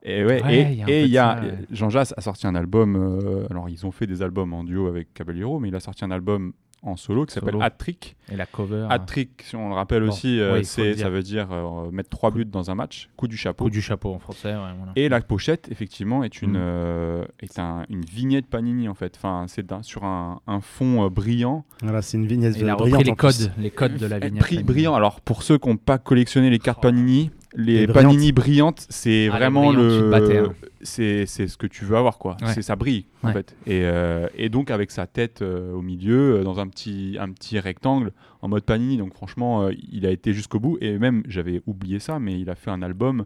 [SPEAKER 6] Et ouais,
[SPEAKER 7] Ouais,
[SPEAKER 6] et
[SPEAKER 7] il y a un
[SPEAKER 6] et
[SPEAKER 7] ouais.
[SPEAKER 6] Jean Jass a sorti un album. euh, alors ils ont fait des albums en duo avec Caballero, mais il a sorti un album en solo qui s'appelle
[SPEAKER 7] Solo.
[SPEAKER 6] Hat Trick.
[SPEAKER 7] Et la cover.
[SPEAKER 6] Hat Trick, si on le rappelle
[SPEAKER 7] Bon,
[SPEAKER 6] aussi, euh,
[SPEAKER 7] oui,
[SPEAKER 6] c'est ça veut dire euh, mettre trois buts dans un match, coup du chapeau.
[SPEAKER 7] Coup du chapeau en français. ouais, voilà.
[SPEAKER 6] Et la pochette, effectivement, est une,
[SPEAKER 7] Mm.
[SPEAKER 6] euh, est un- une vignette Panini en fait. Enfin, c'est sur un, un fond brillant.
[SPEAKER 5] Voilà, c'est une vignette
[SPEAKER 7] Il a
[SPEAKER 5] brillante
[SPEAKER 7] les codes, les codes de la vignette.
[SPEAKER 6] Brillant. Alors pour ceux qui n'ont pas collectionné les cartes
[SPEAKER 7] Oh.
[SPEAKER 6] Panini, les
[SPEAKER 5] Les brillantes.
[SPEAKER 6] Panini brillantes, c'est
[SPEAKER 7] Ah,
[SPEAKER 6] vraiment le,
[SPEAKER 7] hein.
[SPEAKER 6] c'est c'est ce que tu veux avoir quoi.
[SPEAKER 7] Ouais.
[SPEAKER 6] C'est ça brille en fait. Et, euh, et donc avec sa tête euh, au milieu, euh, dans un petit un petit rectangle en mode Panini. Donc franchement, euh, il a été jusqu'au bout. Et même j'avais oublié ça, mais il a fait un album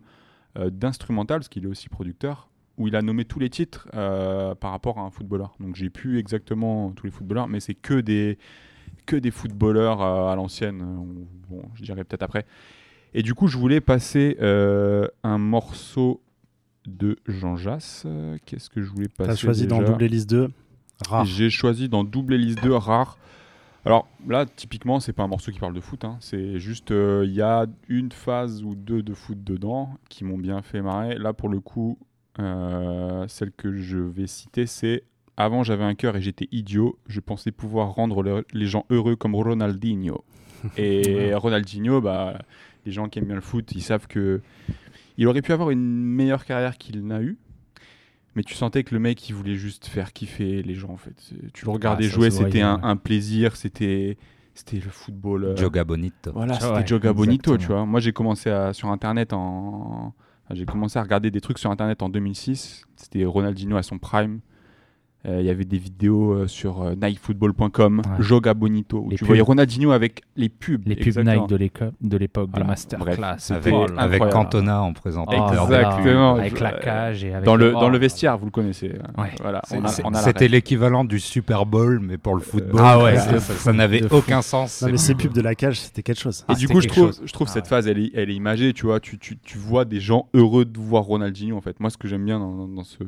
[SPEAKER 6] euh, d'instrumental parce qu'il est aussi producteur où il a nommé tous les titres euh, par rapport à un footballeur. Donc j'ai plus exactement tous les footballeurs, mais c'est que des que des footballeurs euh, à l'ancienne. Bon, je dirais peut-être après. Et du coup, je voulais passer euh, un morceau de Jean Jass. Euh, Qu'est-ce que je voulais passer
[SPEAKER 5] T'as choisi dans Double Hélice 2. Rare.
[SPEAKER 6] J'ai choisi dans Double Hélice 2 rare. Alors là, typiquement, c'est pas un morceau qui parle de foot. hein. C'est juste, euh, il y a une phase ou deux de foot dedans qui m'ont bien fait marrer. Là, pour le coup, euh, celle que je vais citer, c'est Avant, j'avais un cœur et j'étais idiot. Je pensais pouvoir rendre le- les gens heureux comme Ronaldinho. Et Ronaldinho, bah, les gens qui aiment bien le foot, ils savent que il aurait pu avoir une meilleure carrière qu'il n'a eu. Mais tu sentais que le mec, il voulait juste faire kiffer les gens, en fait. Tu le regardais
[SPEAKER 7] Ah,
[SPEAKER 6] jouer, c'était un, plaisir, c'était c'était le football. euh,
[SPEAKER 8] Joga Bonito.
[SPEAKER 6] Voilà,
[SPEAKER 7] Ah
[SPEAKER 6] c'était
[SPEAKER 7] ouais,
[SPEAKER 6] Joga Bonito, tu vois. Moi, j'ai commencé à, sur Internet en... enfin, J'ai commencé à regarder des trucs sur Internet en 2006. C'était Ronaldinho à son prime. Euh, Il y avait des vidéos euh, sur euh, nikefootball.com,
[SPEAKER 7] Ouais.
[SPEAKER 6] Joga Bonito, où
[SPEAKER 7] Les
[SPEAKER 6] tu
[SPEAKER 7] pubs.
[SPEAKER 6] voyais Ronaldinho avec les pubs.
[SPEAKER 7] Les pubs
[SPEAKER 6] exactement.
[SPEAKER 7] Nike de de l'époque,
[SPEAKER 6] Voilà,
[SPEAKER 7] des masterclass.
[SPEAKER 6] bref, avec-
[SPEAKER 7] oh
[SPEAKER 8] Avec. Cantona en présentant.
[SPEAKER 7] Oh
[SPEAKER 6] Exactement.
[SPEAKER 7] Avec la cage et avec
[SPEAKER 6] Dans le,
[SPEAKER 7] oh
[SPEAKER 6] dans le vestiaire, vous le connaissez.
[SPEAKER 7] Ouais.
[SPEAKER 6] Voilà,
[SPEAKER 8] C'était l'équivalent du Super Bowl, mais pour le football.
[SPEAKER 7] Ah ouais,
[SPEAKER 8] ça,
[SPEAKER 7] de
[SPEAKER 8] n'avait
[SPEAKER 7] de fou.
[SPEAKER 8] aucun sens.
[SPEAKER 5] Non, mais ces pubs de la cage, c'était quelque chose.
[SPEAKER 6] Et
[SPEAKER 7] Ah,
[SPEAKER 6] du coup, je trouve,
[SPEAKER 7] chose.
[SPEAKER 6] je trouve
[SPEAKER 7] Ah
[SPEAKER 6] cette
[SPEAKER 7] ouais.
[SPEAKER 6] phase, elle est, elle est imagée, tu vois. Tu, tu, tu vois des gens heureux de voir Ronaldinho, en fait. Moi, ce que j'aime bien dans ce.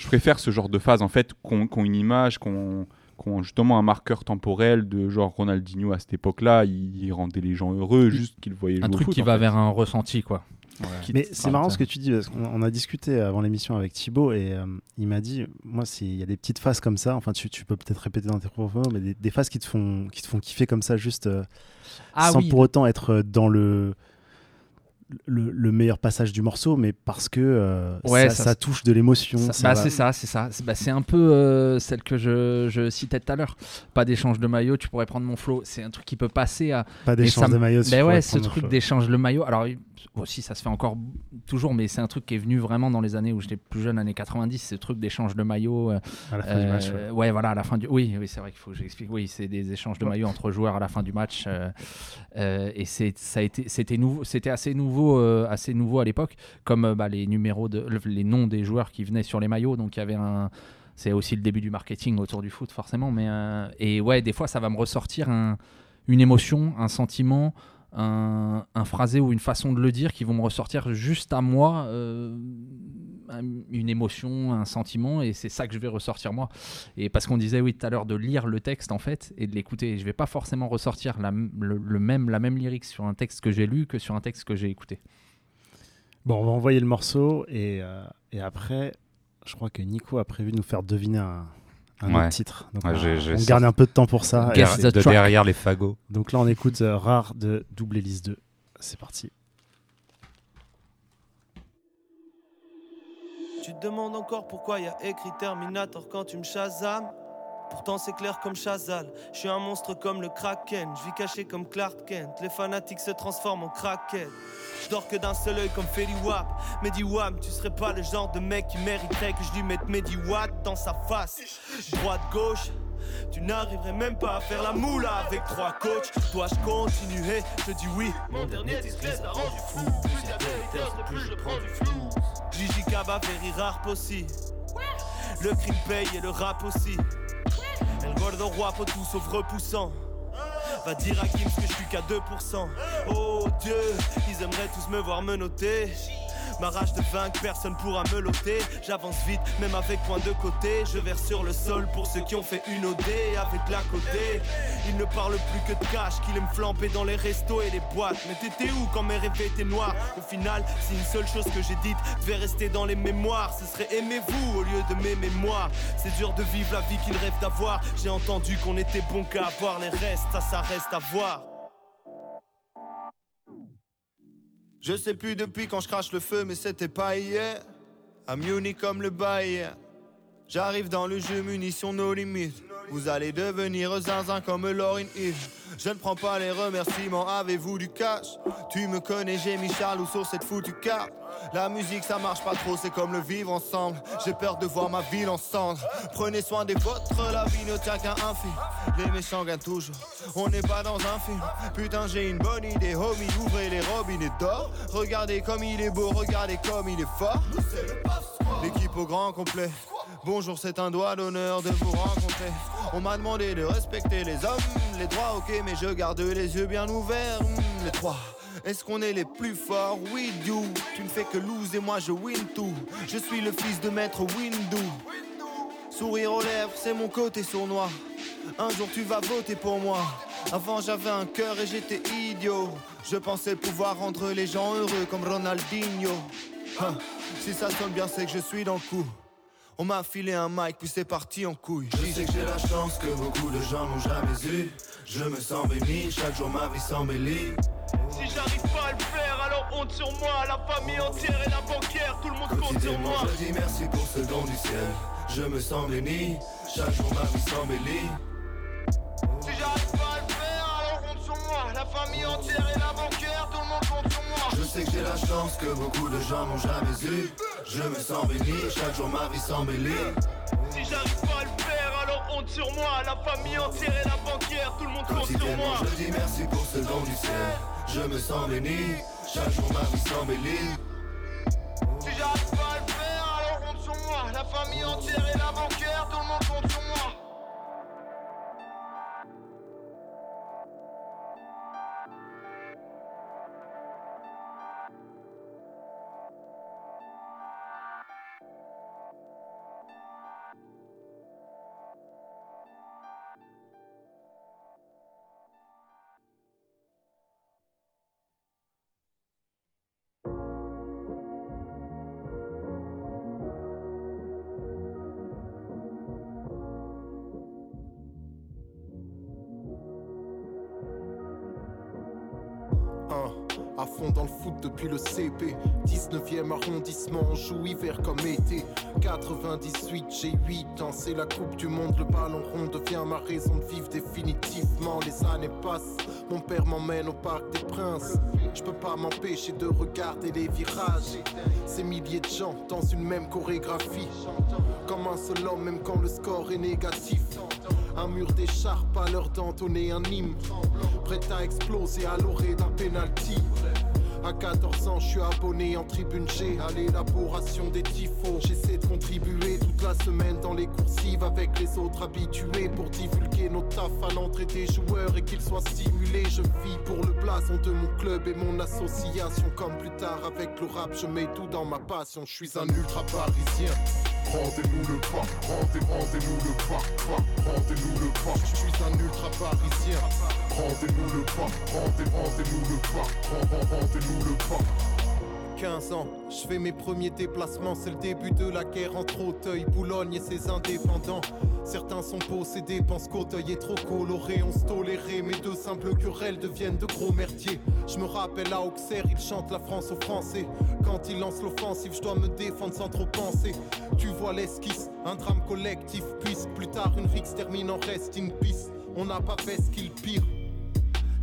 [SPEAKER 6] Je préfère ce genre de phase, en fait, qu'on qu'on une image, qu'on qu'on justement un marqueur temporel de genre Ronaldinho à cette époque-là, il, il rendait les gens heureux, juste qu'ils voyaient jouer
[SPEAKER 7] Un truc
[SPEAKER 6] foot,
[SPEAKER 7] qui va
[SPEAKER 6] fait.
[SPEAKER 7] vers un ressenti, quoi. Qui-
[SPEAKER 5] Mais c'est marrant ce que tu dis, parce qu'on on a discuté avant l'émission avec Thibaut et euh, il m'a dit, moi, c'est- il y a des petites phases comme ça, enfin, tu, tu peux peut-être répéter dans tes propos, mais des, des phases qui te, font, qui te font kiffer comme ça, juste euh,
[SPEAKER 7] Ah
[SPEAKER 5] sans
[SPEAKER 7] oui.
[SPEAKER 5] pour autant être euh, dans le, le, le meilleur passage du morceau, mais parce que euh,
[SPEAKER 7] Ouais,
[SPEAKER 5] ça,
[SPEAKER 7] ça
[SPEAKER 5] ça
[SPEAKER 7] se-
[SPEAKER 5] touche de l'émotion.
[SPEAKER 7] Bah,
[SPEAKER 5] va-
[SPEAKER 7] c'est ça, c'est ça. C'est bah, un peu euh, celle que je, je citais tout à l'heure. Pas d'échange de maillot, tu pourrais prendre mon flow. C'est un truc qui peut passer à.
[SPEAKER 5] Pas
[SPEAKER 7] mais
[SPEAKER 5] d'échange de maillot.
[SPEAKER 7] Ben ouais, ce truc d'échange de maillot. Alors aussi, ça se fait encore toujours, mais c'est un truc qui est venu vraiment dans les années où j'étais plus jeune, années 90. Ce truc d'échange de maillot. euh,
[SPEAKER 5] à la fin du match. ouais.
[SPEAKER 7] ouais, voilà, à la fin du. Oui, oui, c'est vrai qu'il faut que j'explique. Oui, c'est des échanges de maillots entre joueurs à la fin du match, et c'est ça a été, c'était nouveau, c'était assez nouveau, euh, assez nouveau à l'époque, comme euh, bah, les numéros les noms des joueurs qui venaient sur les maillots. Donc il y avait un. C'est aussi le début du marketing autour du foot, forcément. Mais euh, et ouais, des fois, ça va me ressortir un- une émotion, un sentiment. Un, un phrasé ou une façon de le dire qui vont me ressortir juste à moi euh, un- une émotion, un sentiment, et c'est ça que je vais ressortir moi. Et parce qu'on disait oui tout à l'heure de lire le texte en fait et de l'écouter. Je vais pas forcément ressortir la, le même, la même lyrique sur un texte que j'ai lu que sur un texte que j'ai écouté.
[SPEAKER 5] Bon, on va envoyer le morceau et, euh, et après, je crois que Nico a prévu de nous faire deviner un, un
[SPEAKER 8] Ouais.
[SPEAKER 5] autre titre. Donc
[SPEAKER 8] Ouais,
[SPEAKER 5] on,
[SPEAKER 8] ça.
[SPEAKER 5] garde un peu de temps pour ça.
[SPEAKER 7] The
[SPEAKER 8] de
[SPEAKER 7] track.
[SPEAKER 8] derrière les fagots.
[SPEAKER 5] Donc là, on écoute euh, Rare de Double Hélice 2. C'est parti.
[SPEAKER 10] Tu te demandes encore pourquoi y a écrit Terminator quand tu me chasames Pourtant c'est clair comme Chazal, je suis un monstre comme le Kraken, je vis caché comme Clark Kent, les fanatiques se transforment en crackhead. Je dors que d'un seul œil comme Feli Wap, Mehdi Wam, tu serais pas le genre de mec qui mériterait que je lui mette Mehdi Watt dans sa face. Droite gauche, tu n'arriverais même pas à faire la moula avec trois coachs. Dois-je continuer? Je dis oui. Mon dernier disque t'a rendu fou. Plus vérité, plus je prends du flou. Gigi Kaba, very rare aussi. Le crime paye et le rap aussi. El gordo guapo, tout sauf repoussant. Va dire à Gims que je suis qu'à 2%. Oh Dieu, ils aimeraient tous me voir me noter. Ma rage de vaincre, personne pourra me loter. J'avance vite, même avec point de côté. Je verse sur le sol pour ceux qui ont fait une OD avec la côté. Il ne parle plus que de cash, qu'il aime flamber dans les restos et les boîtes. Mais t'étais où quand mes rêves étaient noirs? Au final, si une seule chose que j'ai dite devait rester dans les mémoires, ce serait aimez-vous au lieu de mes mémoires. C'est dur de vivre la vie qu'il rêve d'avoir. J'ai entendu qu'on était bon qu'à avoir les restes, ça, ça reste à voir. Je sais plus depuis quand je crache le feu, mais c'était pas hier. À Munich comme le Bayern. J'arrive dans le jeu, munitions nos limites. Vous allez devenir zinzin comme Lauryn Hill. Je ne prends pas les remerciements, avez-vous du cash? Tu me connais, j'ai mis Charlot sur cette foutue carte. La musique ça marche pas trop, c'est comme le vivre ensemble. J'ai peur de voir ma ville en. Prenez soin des vôtres, la vie ne tient qu'à un fil. Les méchants gagnent toujours, on n'est pas dans un film. Putain, j'ai une bonne idée, homie, ouvrez les robinets d'or. Regardez comme il est beau, regardez comme il est fort. L'équipe au grand complet. Bonjour, c'est un doigt d'honneur de vous rencontrer. On m'a demandé de respecter les hommes, les droits, ok, mais je garde les yeux bien ouverts. Hmm, les trois. Est-ce qu'on est les plus forts? Oui, you. Tu ne fais que lose et moi je win tout. Je suis le fils de maître Windu. Sourire aux lèvres, c'est mon côté sournois. Un jour tu vas voter pour moi. Avant j'avais un cœur et j'étais idiot. Je pensais pouvoir rendre les gens heureux comme Ronaldinho. Hein, si ça sonne bien, c'est que je suis dans le coup. On m'a filé un mic, puis c'est parti en couille.
[SPEAKER 11] Je sais que j'ai la chance que beaucoup de gens n'ont jamais eu. Je me sens béni, chaque jour ma vie s'embellit.
[SPEAKER 10] Si j'arrive pas à le faire, alors honte sur moi. La famille entière et la banquière, tout le monde compte sur moi.
[SPEAKER 11] Je dis merci pour ce don du ciel. Je me sens béni, chaque jour ma vie s'embellit.
[SPEAKER 10] Si j'arrive pas à le faire, alors honte sur moi. La famille entière et la banquière, tout le monde compte sur moi.
[SPEAKER 11] Je sais que j'ai la chance que beaucoup de gens n'ont jamais eu. Je me sens béni, chaque jour ma vie s'embellit.
[SPEAKER 10] Si j'arrive pas à le faire, sur moi. La famille entière et la banquière, tout le monde compte sur moi.
[SPEAKER 11] Je dis merci pour ce don du ciel. Je me sens béni, chaque jour ma vie s'embellit.
[SPEAKER 10] Si j'arrive pas à le faire, alors honte sur moi. La famille entière et la banquière, tout le monde compte sur moi.
[SPEAKER 12] Dans le foot depuis le CP 19e arrondissement, on joue hiver comme été. 98, j'ai 8 ans, c'est la coupe du monde. Le ballon rond devient ma raison de vivre définitivement. Les années passent, mon père m'emmène au parc des princes. Je peux pas m'empêcher de regarder les virages. Ces milliers de gens dans une même chorégraphie. Comme un seul homme même quand le score est négatif. Un mur d'écharpe à l'heure d'entonner un hymne. Prêt à exploser à l'orée d'un penalty à 14 ans, je suis abonné en tribune G à l'élaboration des tifos. J'essaie de contribuer toute la semaine dans les coursives avec les autres habitués pour divulguer nos tafs à l'entrée des joueurs et qu'ils soient stimulés. Je vis pour le blason de mon club et mon association. Comme plus tard avec le rap, je mets tout dans ma passion. Je suis un ultra parisien.
[SPEAKER 13] Rendez-nous le pas, rendez, rendez-nous le pas, pas, rendez-nous le pas.
[SPEAKER 12] Je suis un ultra parisien.
[SPEAKER 13] Rendez-nous le pas, rendez, rendez-nous le pas, rend- rendez-nous le pas.
[SPEAKER 12] 15 ans, je fais mes premiers déplacements, c'est le début de la guerre entre Auteuil, Boulogne et ses indépendants. Certains sont possédés, pensent qu'Auteuil est trop coloré, on se tolérait, mais de simples querelles deviennent de gros merdiers. Je me rappelle à Auxerre, ils chantent la France aux Français. Quand ils lancent l'offensive, je dois me défendre sans trop penser. Tu vois l'esquisse, un drame collectif, puisque plus tard une rixe termine en reste in peace. On n'a pas fait ce qu'il pire.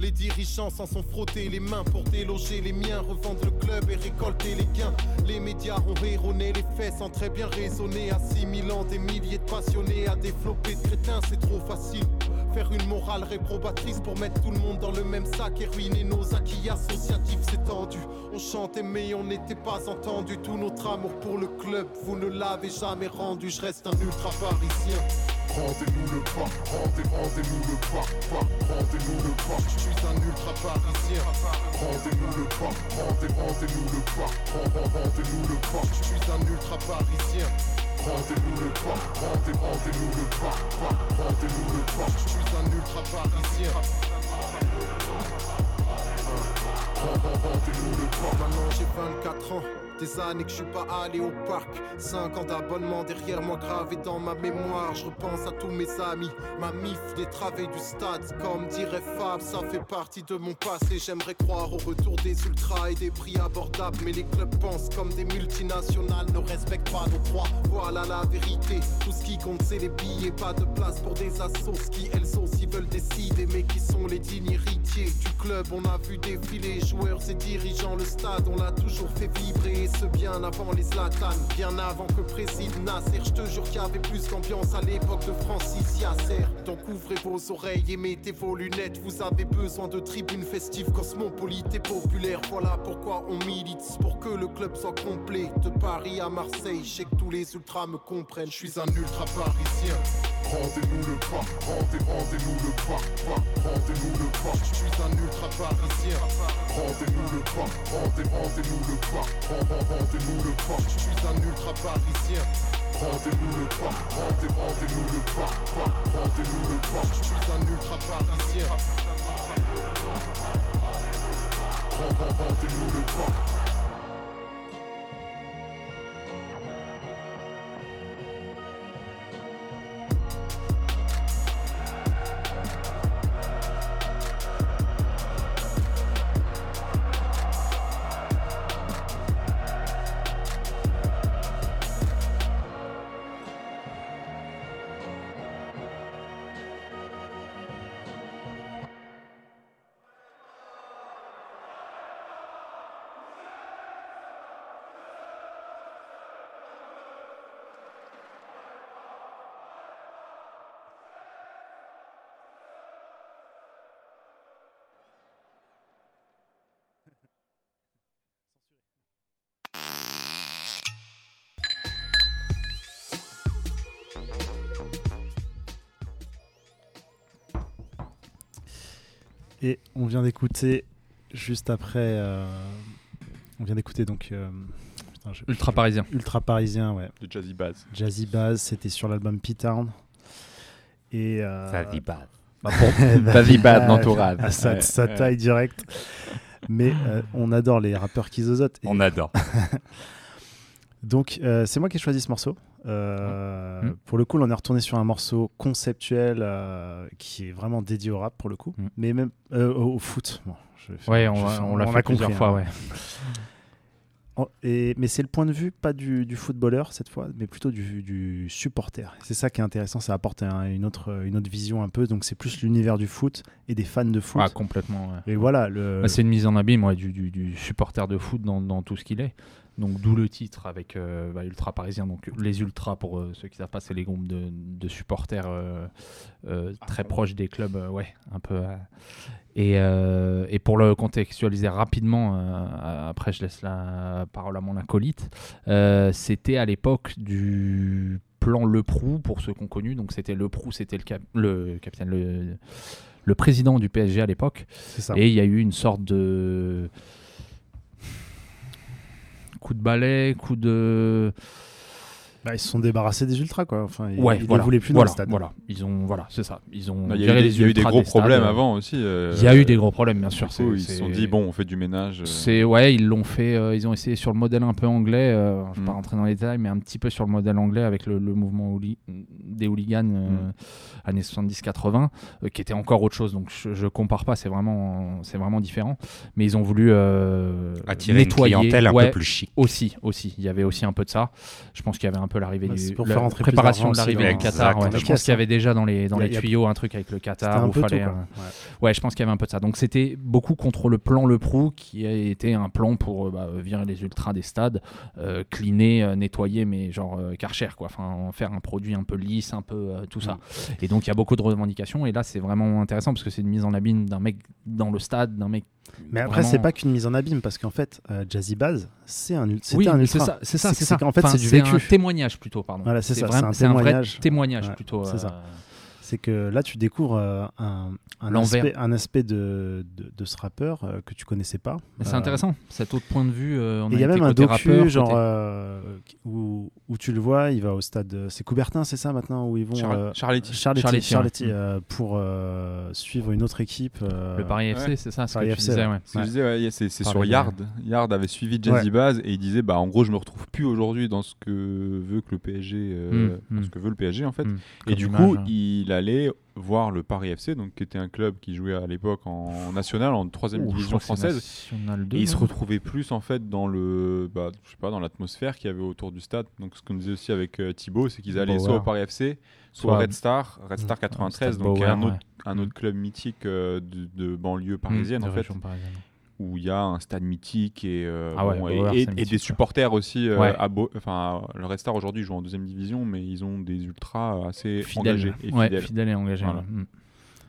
[SPEAKER 12] Les dirigeants s'en sont frottés les mains pour déloger les miens, revendre le club et récolter les gains. Les médias ont erroné les faits sans très bien raisonner. Assimilant des milliers de passionnés à développer de crétins, c'est trop facile. Faire une morale réprobatrice pour mettre tout le monde dans le même sac et ruiner nos acquis associatifs, c'est tendu. On chantait mais on n'était pas entendu. Tout notre amour pour le club, vous ne l'avez jamais rendu. Je reste un ultra parisien.
[SPEAKER 13] Rendez-nous le pas, rendez, rendez-nous le pas, pas, rendez-nous le pas.
[SPEAKER 12] Je suis un ultra parisien.
[SPEAKER 13] Rendez-nous le pas, rendez, rendez-nous le pas, rend- rend- rendez-nous le pas.
[SPEAKER 12] Je suis un ultra parisien.
[SPEAKER 13] Rendez-nous le pas, rendez, rendez-nous le pas, pas, rendez-nous le pas.
[SPEAKER 12] Je suis un ultra parisien.
[SPEAKER 13] Rend- rend- rendez-nous le pas.
[SPEAKER 12] Maintenant j'ai 24 ans, des années que je suis pas allé au parc. 5 ans d'abonnement derrière moi gravé dans ma mémoire. Je repense à tous mes amis, ma mif, des travées du stade. Comme dirait Fab, ça fait partie de mon passé. J'aimerais croire au retour des ultras et des prix abordables. Mais les clubs pensent comme des multinationales, ne respectent pas nos droits. Voilà la vérité. Tout ce qui compte, c'est les billets. Pas de place pour des assos qui, elles aussi, veulent décider. Mais qui sont les dignes héritiers du club? On a vu défiler joueurs et dirigeants. Le stade, on l'a toujours fait vibrer. Bien avant les Zlatan, bien avant que préside Nasser. Je te jure qu'il y avait plus d'ambiance à l'époque de Francis Yasser. Donc ouvrez vos oreilles et mettez vos lunettes. Vous avez besoin de tribunes festives, cosmopolites et populaires. Voilà pourquoi on milite pour que le club soit complet. De Paris à Marseille, je sais que tous les ultras me comprennent. Je suis un ultra parisien.
[SPEAKER 13] Rendez-nous le pas, rendez, rendez-nous le pas, pas, rendez-nous le pas.
[SPEAKER 12] Je suis un ultra parisien.
[SPEAKER 13] Rendez-nous le pas, rendez, rendez-nous le pas, rend- rend- rendez-nous le pas.
[SPEAKER 12] Je suis un ultra parisien.
[SPEAKER 13] Rendez-nous le pas, rendez, rendez-nous le pas, pas, rendez-nous le pas.
[SPEAKER 12] Je suis un ultra parisien.
[SPEAKER 13] Rend- rend- rendez-nous le pas.
[SPEAKER 5] Et on vient d'écouter juste après. euh, on vien d'écouter donc. euh, putain, je-
[SPEAKER 7] Ultra Parisien.
[SPEAKER 5] Ultra Parisien, ouais.
[SPEAKER 6] De Jazzy Bass.
[SPEAKER 5] Jazzy Bass, c'était sur l'album P-Town. Et. euh,
[SPEAKER 8] Jazzy Bass.
[SPEAKER 7] Bah, Jazzy Bass d'entourage.
[SPEAKER 5] Ah, ça,
[SPEAKER 7] Ouais.
[SPEAKER 5] ça
[SPEAKER 7] Ouais.
[SPEAKER 5] taille direct. Mais euh, on adore les rappeurs qui zozotent. Et-
[SPEAKER 8] On adore.
[SPEAKER 5] Donc, euh, c'est moi qui ai choisi ce morceau. Euh,
[SPEAKER 7] Mm.
[SPEAKER 5] Pour le coup, on est retourné sur un morceau conceptuel euh, qui est vraiment dédié au rap, pour le coup.
[SPEAKER 7] Mm.
[SPEAKER 5] Mais même euh, au, au foot. Bon, je-
[SPEAKER 7] Ouais,
[SPEAKER 5] je-
[SPEAKER 7] on, l'a
[SPEAKER 5] a
[SPEAKER 7] fait plusieurs
[SPEAKER 5] compris,
[SPEAKER 7] fois,
[SPEAKER 5] hein.
[SPEAKER 7] ouais.
[SPEAKER 5] Et, mais c'est le point de vue, pas du, du footballeur cette fois, mais plutôt du, du supporter. C'est ça qui est intéressant, ça apporte un- une, autre, une autre vision un peu. Donc c'est plus l'univers du foot et des fans de foot.
[SPEAKER 7] Ah, complètement. ouais.
[SPEAKER 5] Et voilà, le,
[SPEAKER 7] Bah, c'est une mise en abîme ouais, du, du- du supporter de foot dans, dans tout ce qu'il est. Donc d'où le titre avec euh, bah, Ultra Parisien. Donc les Ultras, pour euh, ceux qui savent pas, c'est les groupes de, de supporters euh, très proches des clubs. ouais, un peu. et, et pour le contextualiser rapidement, après je laisse la parole à mon acolyte, c'était à l'époque du plan Le Prou, pour ceux qu'on connu. Donc c'était Le Prou, c'était le, cap- le capitaine, le, le président du PSG à l'époque. Et il y a eu une sorte de coup de balai, coup de
[SPEAKER 5] bah, ils se sont débarrassés des ultras, quoi. Enfin, ils,
[SPEAKER 7] ouais,
[SPEAKER 5] ils
[SPEAKER 7] voilà,
[SPEAKER 5] les voulaient plus
[SPEAKER 7] voilà,
[SPEAKER 5] dans le stade.
[SPEAKER 7] Voilà, ils ont, voilà, c'est ça. Ils ont
[SPEAKER 6] Il y a eu des-
[SPEAKER 7] les
[SPEAKER 6] il y a eu des
[SPEAKER 7] ultras
[SPEAKER 6] gros problèmes avant aussi. euh,
[SPEAKER 7] Il y a eu des gros problèmes, bien sûr.
[SPEAKER 6] Coup, ils se sont dit, bon, on fait du ménage. euh.
[SPEAKER 7] C'est ouais, ils l'ont fait. euh, ils ont essayé sur le modèle un peu anglais. euh, je ne vais pas
[SPEAKER 6] Mm.
[SPEAKER 7] rentrer dans les détails, mais un petit peu sur le modèle anglais avec le, le mouvement des hooligans euh,
[SPEAKER 6] Mm.
[SPEAKER 7] années 70-80, euh, qui était encore autre chose. Donc je, je compare pas. C'est vraiment, c'est vraiment différent. Mais ils ont voulu euh,
[SPEAKER 8] Attirer une
[SPEAKER 7] nettoyer.
[SPEAKER 8] clientèle un peu plus chic.
[SPEAKER 7] Aussi, aussi. Il y avait aussi un peu de ça. Je pense qu'il y avait un peu l'arrivée
[SPEAKER 5] Ouais,
[SPEAKER 7] du
[SPEAKER 5] pour
[SPEAKER 7] la
[SPEAKER 5] faire
[SPEAKER 7] préparation de l'arrivée du
[SPEAKER 5] dans-
[SPEAKER 7] Qatar. ouais. Je pense qu'il y avait déjà dans les dans les tuyaux un truc avec le Qatar
[SPEAKER 5] un
[SPEAKER 7] où
[SPEAKER 5] peu
[SPEAKER 7] fallait.
[SPEAKER 5] tout,
[SPEAKER 7] Ouais, je pense qu'il y avait un peu de ça. Donc c'était beaucoup contre le plan Le Prou, qui a été un plan pour bah, virer les ultras des stades, euh, cleaner, euh, nettoyer, mais genre euh, Karcher, quoi. Enfin, en faire un produit un peu lisse, un peu euh, tout ça. Et donc il y a beaucoup de revendications. Et là, c'est vraiment intéressant parce que c'est une mise en abîme d'un mec dans le stade, d'un mec.
[SPEAKER 5] Mais après,
[SPEAKER 7] vraiment-
[SPEAKER 5] c'est pas qu'une mise en abîme parce qu'en fait, euh, Jazzy Baz, c'est un,
[SPEAKER 7] Oui,
[SPEAKER 5] un ultra.
[SPEAKER 7] c'est ça, c'est ça, c'est
[SPEAKER 5] qu'en fait,
[SPEAKER 7] Enfin,
[SPEAKER 5] c'est du vécu.
[SPEAKER 7] un témoignage plutôt, pardon.
[SPEAKER 5] Voilà, c'est ça. C'est un témoignage.
[SPEAKER 7] vrai témoignage
[SPEAKER 5] Ouais,
[SPEAKER 7] plutôt.
[SPEAKER 5] C'est
[SPEAKER 7] euh,
[SPEAKER 5] ça. C'est que là, tu découvres euh, un, un aspect, un aspect de, de, de ce rappeur euh, que tu connaissais pas.
[SPEAKER 7] Mais c'est
[SPEAKER 5] Euh,
[SPEAKER 7] intéressant, cet autre point de vue. euh,
[SPEAKER 5] il y a même un docu,
[SPEAKER 7] rappeur,
[SPEAKER 5] genre,
[SPEAKER 7] côté-
[SPEAKER 5] euh, où, où tu le vois, il va au stade. C'est Coubertin, c'est ça maintenant Où ils vont.
[SPEAKER 6] Char- Charletti.
[SPEAKER 5] Charletti,
[SPEAKER 7] Charletti, ouais.
[SPEAKER 5] Charletti, pour euh, suivre une autre équipe. euh,
[SPEAKER 7] Le Paris FC, c'est ça, ce que
[SPEAKER 5] Paris
[SPEAKER 7] tu
[SPEAKER 5] FC,
[SPEAKER 7] disais,
[SPEAKER 5] ouais.
[SPEAKER 7] ouais.
[SPEAKER 6] Ce que je disais, ouais, c'est sur Yard. Yard avait suivi Jazzy
[SPEAKER 5] Ouais.
[SPEAKER 6] Baz et il disait bah en gros je me retrouve plus aujourd'hui dans ce que veut que le PSG, euh,
[SPEAKER 7] Mm,
[SPEAKER 6] dans
[SPEAKER 7] mm.
[SPEAKER 6] ce que veut le PSG en fait.
[SPEAKER 7] Mm.
[SPEAKER 6] Et du coup
[SPEAKER 7] hein.
[SPEAKER 6] il allait voir le Paris FC donc qui était un club qui jouait à l'époque en national en troisième division française.
[SPEAKER 7] National 2,
[SPEAKER 6] et il se retrouvait plus en fait dans le bah, je sais pas dans l'atmosphère qu'il y avait autour du stade. Donc ce qu'on disait aussi avec euh, Thibaut c'est qu'ils allaient
[SPEAKER 7] Bauer.
[SPEAKER 6] soit au Paris FC soit,
[SPEAKER 7] Soit-
[SPEAKER 6] Red Star, Red Star
[SPEAKER 7] Mm.
[SPEAKER 6] 93
[SPEAKER 7] Stade
[SPEAKER 6] donc qui est
[SPEAKER 7] Bauer,
[SPEAKER 6] un autre
[SPEAKER 7] ouais.
[SPEAKER 6] un autre club mythique euh, de, de banlieue parisienne
[SPEAKER 7] Mm, de
[SPEAKER 6] en fait
[SPEAKER 7] parisienne.
[SPEAKER 6] Où il y a un stade mythique et, euh,
[SPEAKER 7] Ah ouais,
[SPEAKER 6] bon,
[SPEAKER 7] Bauer,
[SPEAKER 6] et, et-
[SPEAKER 7] c'est
[SPEAKER 6] et
[SPEAKER 7] mythique,
[SPEAKER 6] des
[SPEAKER 7] ouais.
[SPEAKER 6] supporters aussi. euh,
[SPEAKER 7] Ouais.
[SPEAKER 6] à Beau- enfin, le Red Star aujourd'hui joue en deuxième division, mais ils ont des ultras assez
[SPEAKER 7] Fidèle,
[SPEAKER 6] engagés et
[SPEAKER 7] ouais,
[SPEAKER 6] fidèles.
[SPEAKER 7] fidèle et engagé.
[SPEAKER 6] Voilà.
[SPEAKER 7] ouais. Mm.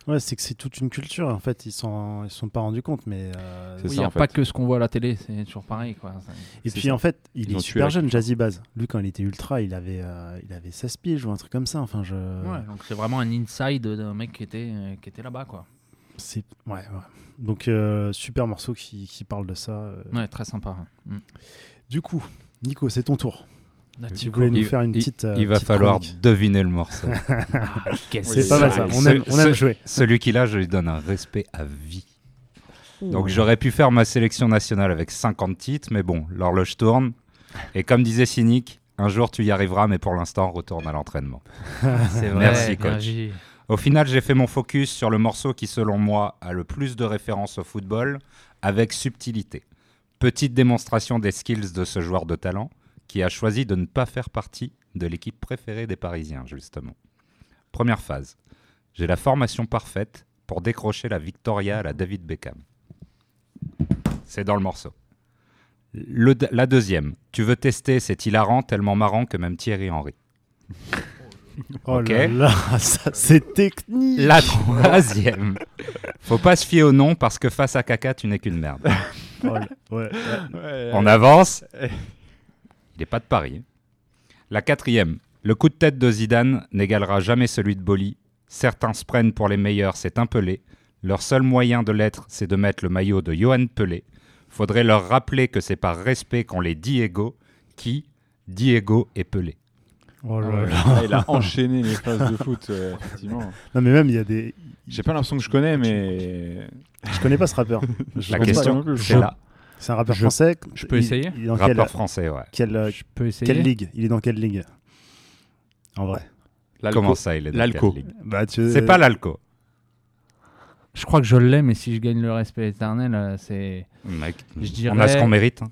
[SPEAKER 5] Ouais, c'est que c'est toute une culture. En fait, ils s'en ils se sont pas rendus compte, mais. euh,
[SPEAKER 6] C'est
[SPEAKER 7] Oui,
[SPEAKER 6] ça,
[SPEAKER 7] il n'y a
[SPEAKER 6] en
[SPEAKER 7] pas
[SPEAKER 6] fait.
[SPEAKER 7] que ce qu'on voit à la télé, c'est toujours pareil. Quoi.
[SPEAKER 5] Et puis
[SPEAKER 6] ça.
[SPEAKER 5] en fait, il
[SPEAKER 6] Ils
[SPEAKER 5] est super jeune. Jazzy Baz. Lui, quand il était ultra, il avait, euh, il avait 16 piges ou un truc comme ça. Enfin, je.
[SPEAKER 7] Ouais, donc c'est vraiment un inside d'un mec qui était, euh, qui était là-bas. quoi.
[SPEAKER 5] C'est ouais, ouais. Donc euh, super morceau qui, qui parle de ça. euh.
[SPEAKER 7] Ouais, très sympa. Mm.
[SPEAKER 5] Du coup, Nico, c'est ton tour.
[SPEAKER 7] Là,
[SPEAKER 5] Tu voulais nous
[SPEAKER 8] Il-
[SPEAKER 5] faire une
[SPEAKER 8] il-
[SPEAKER 5] petite. euh,
[SPEAKER 8] il va
[SPEAKER 5] petite
[SPEAKER 8] falloir
[SPEAKER 5] chronique.
[SPEAKER 8] deviner le morceau.
[SPEAKER 7] qu'est-ce
[SPEAKER 5] C'est pas mal ça. On aime, on aime
[SPEAKER 8] ce-
[SPEAKER 5] jouer.
[SPEAKER 8] Celui qui l'a, je lui donne un respect à vie. Donc j'aurais pu faire ma sélection nationale avec 50 titres, mais bon, l'horloge tourne. Et comme disait Cynic, un jour tu y arriveras, mais pour l'instant, retourne à l'entraînement.
[SPEAKER 7] C'est vrai,
[SPEAKER 8] Merci, coach. Au final, j'ai fait mon focus sur le morceau qui, selon moi, a le plus de références au football, avec subtilité. Petite démonstration des skills de ce joueur de talent, qui a choisi de ne pas faire partie de l'équipe préférée des Parisiens, justement. Première phase. J'ai la formation parfaite pour décrocher la Victoria à la David Beckham. C'est dans le morceau. La deuxième. Tu veux tester, c'est hilarant, tellement marrant que même Thierry Henry.
[SPEAKER 5] Oh là là, ça c'est technique.
[SPEAKER 8] La troisième. Faut pas se fier au nom parce que face à caca, tu n'es qu'une merde.
[SPEAKER 5] Oh là- ouais, ouais.
[SPEAKER 6] Ouais,
[SPEAKER 8] On avance. Il n'est pas de Paris. La quatrième. Le coup de tête de Zidane n'égalera jamais celui de Boli. Certains se prennent pour les meilleurs, c'est un Pelé. Leur seul moyen de l'être, c'est de mettre le maillot de Johan Pelé. Faudrait leur rappeler que c'est par respect qu'on les Diego qui, Diego et Pelé.
[SPEAKER 5] Oh là
[SPEAKER 6] ouais,
[SPEAKER 5] là.
[SPEAKER 6] ah, il a enchaîné les phases de foot, euh, effectivement.
[SPEAKER 5] Non mais même il y a des.
[SPEAKER 6] J'ai pas l'impression que je connais, mais.
[SPEAKER 5] Je connais pas ce rappeur. Je
[SPEAKER 8] La question, c'est là.
[SPEAKER 5] C'est un rappeur
[SPEAKER 7] Je-
[SPEAKER 5] français.
[SPEAKER 7] je peux
[SPEAKER 5] Il-
[SPEAKER 7] essayer
[SPEAKER 5] il est dans
[SPEAKER 8] Rappeur
[SPEAKER 5] quelle,
[SPEAKER 8] français, ouais.
[SPEAKER 5] quelle, euh,
[SPEAKER 7] Je peux essayer.
[SPEAKER 5] quelle ligue? Il est dans quelle ligue? En vrai.
[SPEAKER 8] Comment ça, il est dans
[SPEAKER 6] L'alco.
[SPEAKER 8] quelle ligue?
[SPEAKER 5] Bah tu.
[SPEAKER 8] C'est pas l'alco.
[SPEAKER 7] Je crois que je l'ai, mais si je gagne le respect éternel, euh, c'est
[SPEAKER 8] Mec,
[SPEAKER 7] Je
[SPEAKER 8] on a ce qu'on mérite. hein.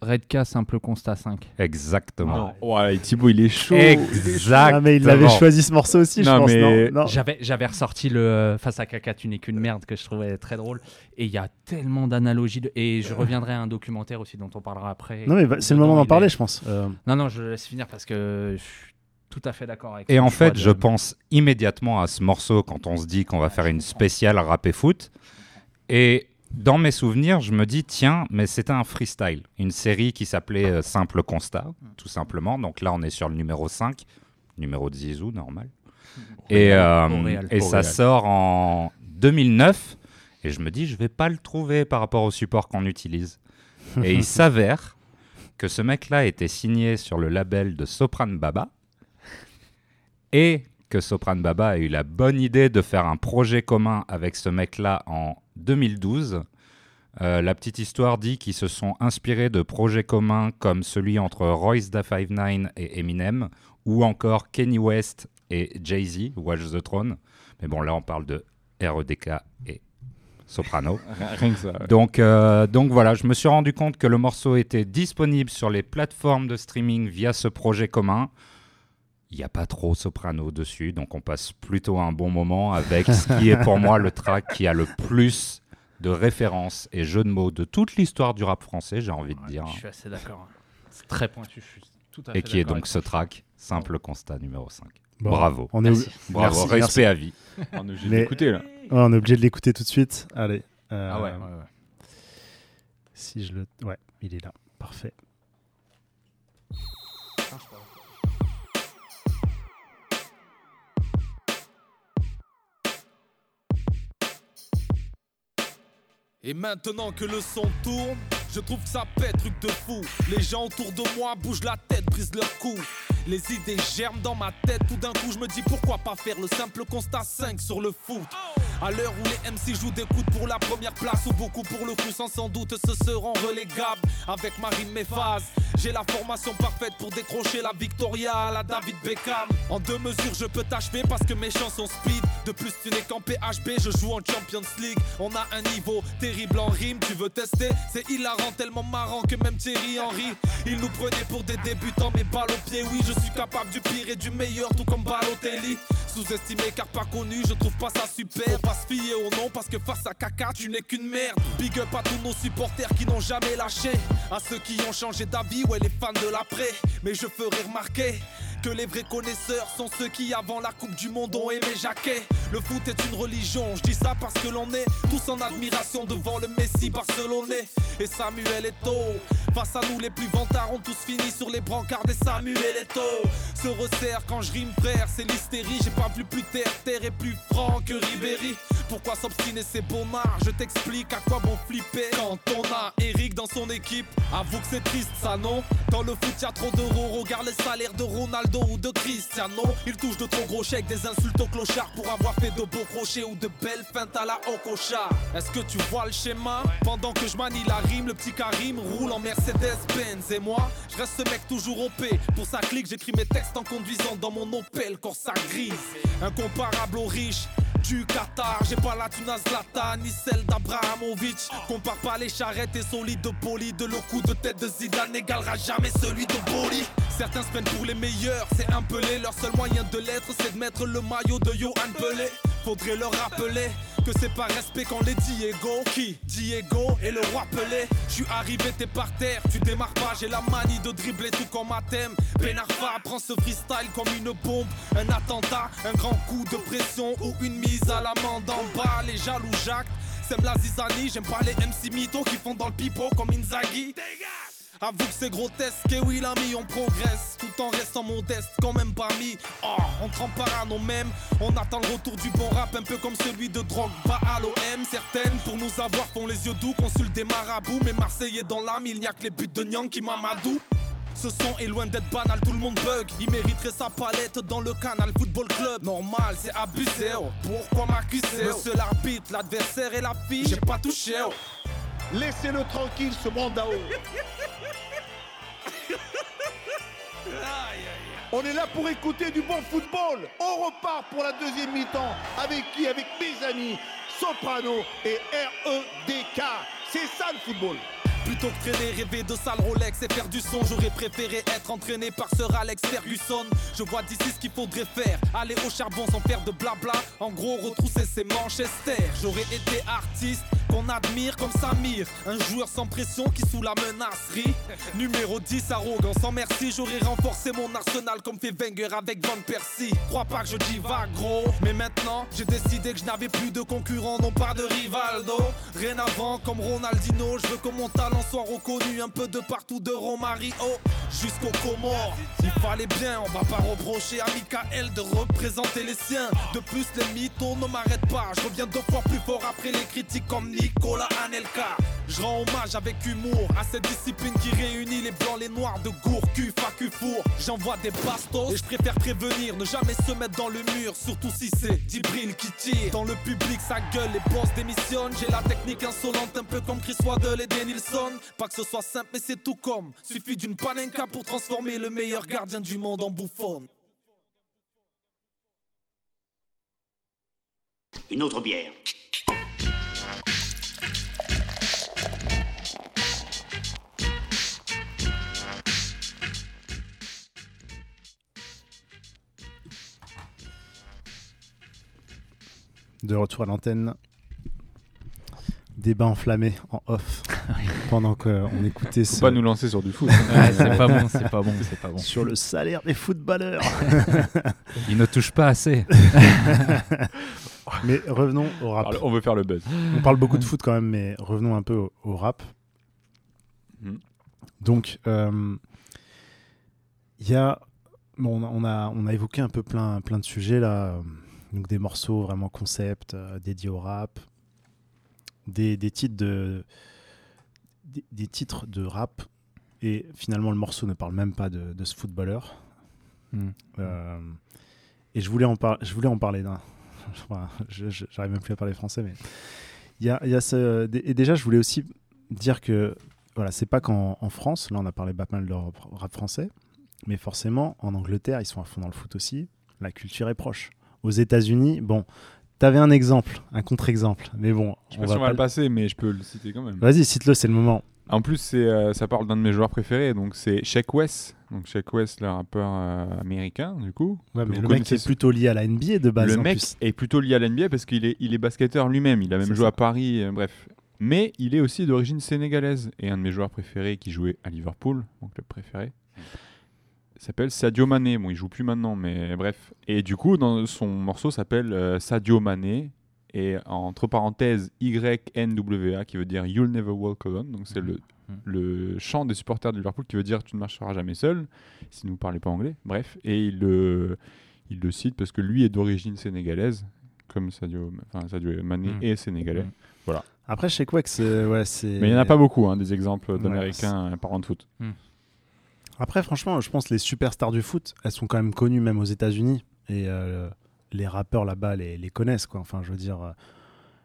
[SPEAKER 7] Redka simple constat 5.
[SPEAKER 8] Exactement.
[SPEAKER 6] Non. Ouais, Thibaut, il est chaud.
[SPEAKER 8] Exactement.
[SPEAKER 5] Mais il avait choisi ce morceau aussi, je
[SPEAKER 6] Non,
[SPEAKER 5] pense.
[SPEAKER 6] mais-
[SPEAKER 5] Non, non.
[SPEAKER 7] J'avais, j'avais ressorti le euh, Face à caca, tu n'es qu'une merde que je trouvais très drôle. Et il y a tellement d'analogies. de- Et je reviendrai à un documentaire aussi dont on parlera après.
[SPEAKER 5] Non mais c'est le moment d'en parler,
[SPEAKER 7] est-
[SPEAKER 5] je pense. Euh,
[SPEAKER 7] Non, non, je laisse finir parce que je suis tout à fait d'accord avec
[SPEAKER 8] Et en fait,
[SPEAKER 7] de-
[SPEAKER 8] je pense immédiatement à ce morceau quand on se dit qu'on va faire une spéciale rap et foot. Et dans mes souvenirs, je me dis, tiens, mais c'était un freestyle. Une série qui s'appelait euh, Simple Constat, tout simplement. Donc là, on est sur le numéro 5, numéro de Zizou, normal. Et, euh, et ça sort en 2009. Et je me dis, je vais pas le trouver par rapport au support qu'on utilise. Et il s'avère que ce mec-là était signé sur le label de Sopran Baba et que Sopran Baba a eu la bonne idée de faire un projet commun avec ce mec-là en 2012. Euh, la petite histoire dit qu'ils se sont inspirés de projets communs comme celui entre Royce da 59 et Eminem, ou encore Kenny West et Jay-Z, Watch the Throne. Mais bon, là, on parle de REDK et soprano.
[SPEAKER 6] Rien que ça, ouais.
[SPEAKER 8] Donc, euh, donc voilà, je me suis rendu compte que le morceau était disponible sur les plateformes de streaming via ce projet commun. Il n'y a pas trop soprano dessus, donc on passe plutôt un bon moment avec ce qui est pour moi le track qui a le plus de références et jeux de mots de toute l'histoire du rap français, j'ai envie de dire.
[SPEAKER 7] Je suis assez d'accord. C'est très pointu. Je suis tout à
[SPEAKER 8] Et qui est donc ce track, simple constat numéro 5.
[SPEAKER 5] Bon,
[SPEAKER 8] Bravo.
[SPEAKER 5] on est
[SPEAKER 8] Merci. Bravo.
[SPEAKER 5] Merci,
[SPEAKER 8] Respect
[SPEAKER 5] merci.
[SPEAKER 8] à vie.
[SPEAKER 6] On est obligé de l'écouter, là.
[SPEAKER 5] Ouais, on est obligé de l'écouter tout de suite. Allez. euh,
[SPEAKER 7] Ah ouais, ouais, ouais.
[SPEAKER 5] Si je le. Ouais, il est là. Parfait.
[SPEAKER 14] Et maintenant que le son tourne, je trouve que ça pète, truc de fou. Les gens autour de moi bougent la tête, brisent leur cou. Les idées germent dans ma tête, tout d'un coup je me dis pourquoi pas faire le simple constat 5 sur le foot. À l'heure où les MC jouent des coups pour la première place ou beaucoup pour le coup sans sans doute se seront relégables avec ma rime mes phases. J'ai la formation parfaite pour décrocher la Victoria à la David Beckham. En deux mesures je peux t'achever parce que mes chansons speed. De plus tu n'es qu'en PHB, je joue en Champions League. On a un niveau terrible en rime, tu veux tester? C'est hilarant, tellement marrant que même Thierry Henry Il nous prenait pour des débutants mais balle au pied Oui je suis capable du pire et du meilleur tout comme Balotelli Sous-estimé car pas connu, je trouve pas ça super Faut pas se fier au nom parce que face à caca tu n'es qu'une merde Big up à tous nos supporters qui n'ont jamais lâché À ceux qui ont changé d'avis, ouais les fans de l'après Mais je ferai remarquer que les vrais connaisseurs sont ceux qui avant la Coupe du Monde ont aimé Jacquet. Le foot est une religion, je dis ça parce que l'on est tous en admiration devant le Messi barcelonais. Et Samuel Eto'o Face à nous les plus vantards ont tous fini sur les brancards des Samuel Eto'o. Se resserre quand je rime frère, c'est l'hystérie. J'ai pas vu plus terre, terre et plus franc que Ribéry. Pourquoi s'obstiner c'est bonnard? Je t'explique à quoi bon flipper. Quand on a Eric dans son équipe Avoue que c'est triste ça non? Dans le foot y'a trop d'euros Regarde les salaires de Ronaldo ou de Cristiano Il touche de trop gros chèques Des insultes aux clochards Pour avoir fait de beaux crochets Ou de belles feintes à la Okocha Est-ce que tu vois le schéma? Pendant que je manie la rime Le petit Karim roule en Mercedes-Benz. Et moi je reste ce mec toujours OP Pour sa clique j'écris mes textes en conduisant Dans mon Opel Corsa grise. Incomparable aux riches du Qatar, j'ai pas la thune à Zlatan ni celle d'Abrahamovic. Compare pas les charrettes et solides de poli. De le coup de tête de Zidane n'égalera jamais celui de Boli. Certains se prennent pour les meilleurs, c'est un pelé. Leur seul moyen de l'être, c'est de mettre le maillot de Johan Pelé. Faudrait leur rappeler que c'est pas respect quand les Diego. Qui Diego et le roi Pelé. Je suis arrivé, t'es par terre, tu démarres pas. J'ai la manie de dribbler tout comme thème. Ben Arfa prend ce freestyle comme une bombe. Un attentat, un grand coup de pression ou une mise à l'amende en bas. Les jaloux Jacques, sème la zizanie. J'aime pas les MC mythos qui font dans le pipeau comme Inzaghi. Avoue que c'est grotesque, et oui l'ami on progresse Tout en restant modeste, quand même parmi Oh, on trempe pas à nos mêmes On attend le retour du bon rap, un peu comme celui de Drogba à l'OM Certaines, pour nous avoir, font les yeux doux Consultent des marabouts, mais Marseillais dans l'âme Il n'y a que les buts de Nyang qui m'amadou ce son est loin d'être banal, tout le monde bug. Il mériterait sa palette dans le canal Football Club. Normal, c'est abusé. oh. Pourquoi m'accuser Monsieur l'arbitre, l'adversaire et la fille, j'ai pas touché. oh.
[SPEAKER 15] Laissez-le tranquille, ce mandao. On est là pour écouter du bon football. On repart pour la deuxième mi-temps. Avec qui? Avec mes amis Soprano et REDK. C'est ça le football.
[SPEAKER 14] Plutôt que traîner, rêver de sale Rolex et faire du son, j'aurais préféré être entraîné par Sir Alex Ferguson. Je vois d'ici ce qu'il faudrait faire, aller au charbon sans faire de blabla. En gros, retrousser ses Manchester. J'aurais été artiste qu'on admire comme Samir, un joueur sans pression qui sous la menacerie. Numéro 10, arrogant sans merci, j'aurais renforcé mon arsenal comme fait Wenger avec Van Persie. Crois pas que je dis va gros, mais maintenant j'ai décidé que je n'avais plus de concurrent, non pas de Rivaldo. Rien avant comme Ronaldinho, je veux que mon talent soit reconnu un peu de partout de Romario jusqu'au Comores. Il fallait bien, on va pas reprocher à Michael de représenter les siens. De plus, les mythos ne m'arrêtent pas. Je reviens deux fois plus fort après les critiques comme Nicolas Anelka. Je rends hommage avec humour à cette discipline qui réunit les blancs, les noirs de gour, cul, facu, four. J'envoie des bastos et je préfère prévenir, ne jamais se mettre dans le mur, surtout si c'est Dibril qui tire. Dans le public, ça gueule, les boss démissionnent. J'ai la technique insolente, un peu comme Chris Waddle et Denilson. Pas que ce soit simple, mais c'est tout comme. Suffit d'une panenka pour transformer le meilleur gardien du monde en bouffon.
[SPEAKER 4] Une autre bière.
[SPEAKER 5] De retour à l'antenne. Débat enflammé en off pendant qu'on écoutait
[SPEAKER 6] Faut
[SPEAKER 5] ce-
[SPEAKER 6] pas nous lancer sur du foot.
[SPEAKER 7] Ouais, c'est pas bon, c'est pas bon, c'est pas bon.
[SPEAKER 5] Sur le salaire des footballeurs.
[SPEAKER 8] Ils ne touchent pas assez.
[SPEAKER 5] mais revenons au rap.
[SPEAKER 6] Alors, on veut faire le buzz.
[SPEAKER 5] On parle beaucoup de foot quand même, mais revenons un peu au, au rap.
[SPEAKER 6] Mhm.
[SPEAKER 5] Donc, euh, il y a, bon, on a, on a, on a évoqué un peu plein, plein de sujets là, euh, donc des morceaux vraiment concept euh, dédiés au rap, des, des titres de, des, des titres de rap, et finalement le morceau ne parle même pas de, de ce footballeur.
[SPEAKER 7] Mhm.
[SPEAKER 5] Euh, et je voulais en, par- je voulais en parler d'un. J'arrive même plus à parler français, mais il y a, y a ce. Et déjà, je voulais aussi dire que voilà, c'est pas qu'en en France, là on a parlé pas mal de rap français, mais forcément en Angleterre, ils sont à fond dans le foot aussi. La culture est proche. Aux États-Unis, bon, t'avais un exemple, un contre-exemple, mais bon,
[SPEAKER 6] Je sais pas si
[SPEAKER 5] va
[SPEAKER 6] on va
[SPEAKER 5] pas
[SPEAKER 6] le passer, mais je peux le citer quand même.
[SPEAKER 5] Vas-y, cite-le, c'est le moment.
[SPEAKER 6] En plus, c'est, euh, ça parle d'un de mes joueurs préférés, donc c'est Sheck West. Donc West, le rappeur euh, américain, du coup.
[SPEAKER 5] Ouais, mais le mec est plutôt lié à la NBA de base.
[SPEAKER 6] le
[SPEAKER 5] en
[SPEAKER 6] mec
[SPEAKER 5] plus.
[SPEAKER 6] est plutôt lié à l'NBA parce qu'il est, il est basketteur lui-même. Il a même joué
[SPEAKER 5] ça.
[SPEAKER 6] à Paris, euh, bref. Mais il est aussi d'origine sénégalaise. Et un de mes joueurs préférés qui jouait à Liverpool, mon club préféré, s'appelle Sadio Mané. Bon, il joue plus maintenant, mais bref. Et du coup, dans son morceau s'appelle euh, Sadio Mané. Et entre parenthèses, YNWA, qui veut dire You'll Never Walk Alone. Donc c'est le, le chant des supporters de Liverpool qui veut dire Tu ne marcheras jamais seul, si vous ne parlez pas anglais. Bref. Et il le, il le cite parce que lui est d'origine sénégalaise, comme Sadio, enfin, Sadio Mané
[SPEAKER 5] Mm.
[SPEAKER 6] est sénégalais.
[SPEAKER 5] Mm.
[SPEAKER 6] Voilà.
[SPEAKER 5] Après, chez Quake, c'est. Ouais, c'est-
[SPEAKER 6] Mais il n'y en a pas beaucoup, hein, des exemples
[SPEAKER 5] Ouais,
[SPEAKER 6] d'Américains euh, parlant de foot.
[SPEAKER 5] Après, franchement, je pense que les superstars du foot, elles sont quand même connues même aux États-Unis. Et euh, les rappeurs là-bas les, les connaissent, quoi. Enfin, je veux dire, euh,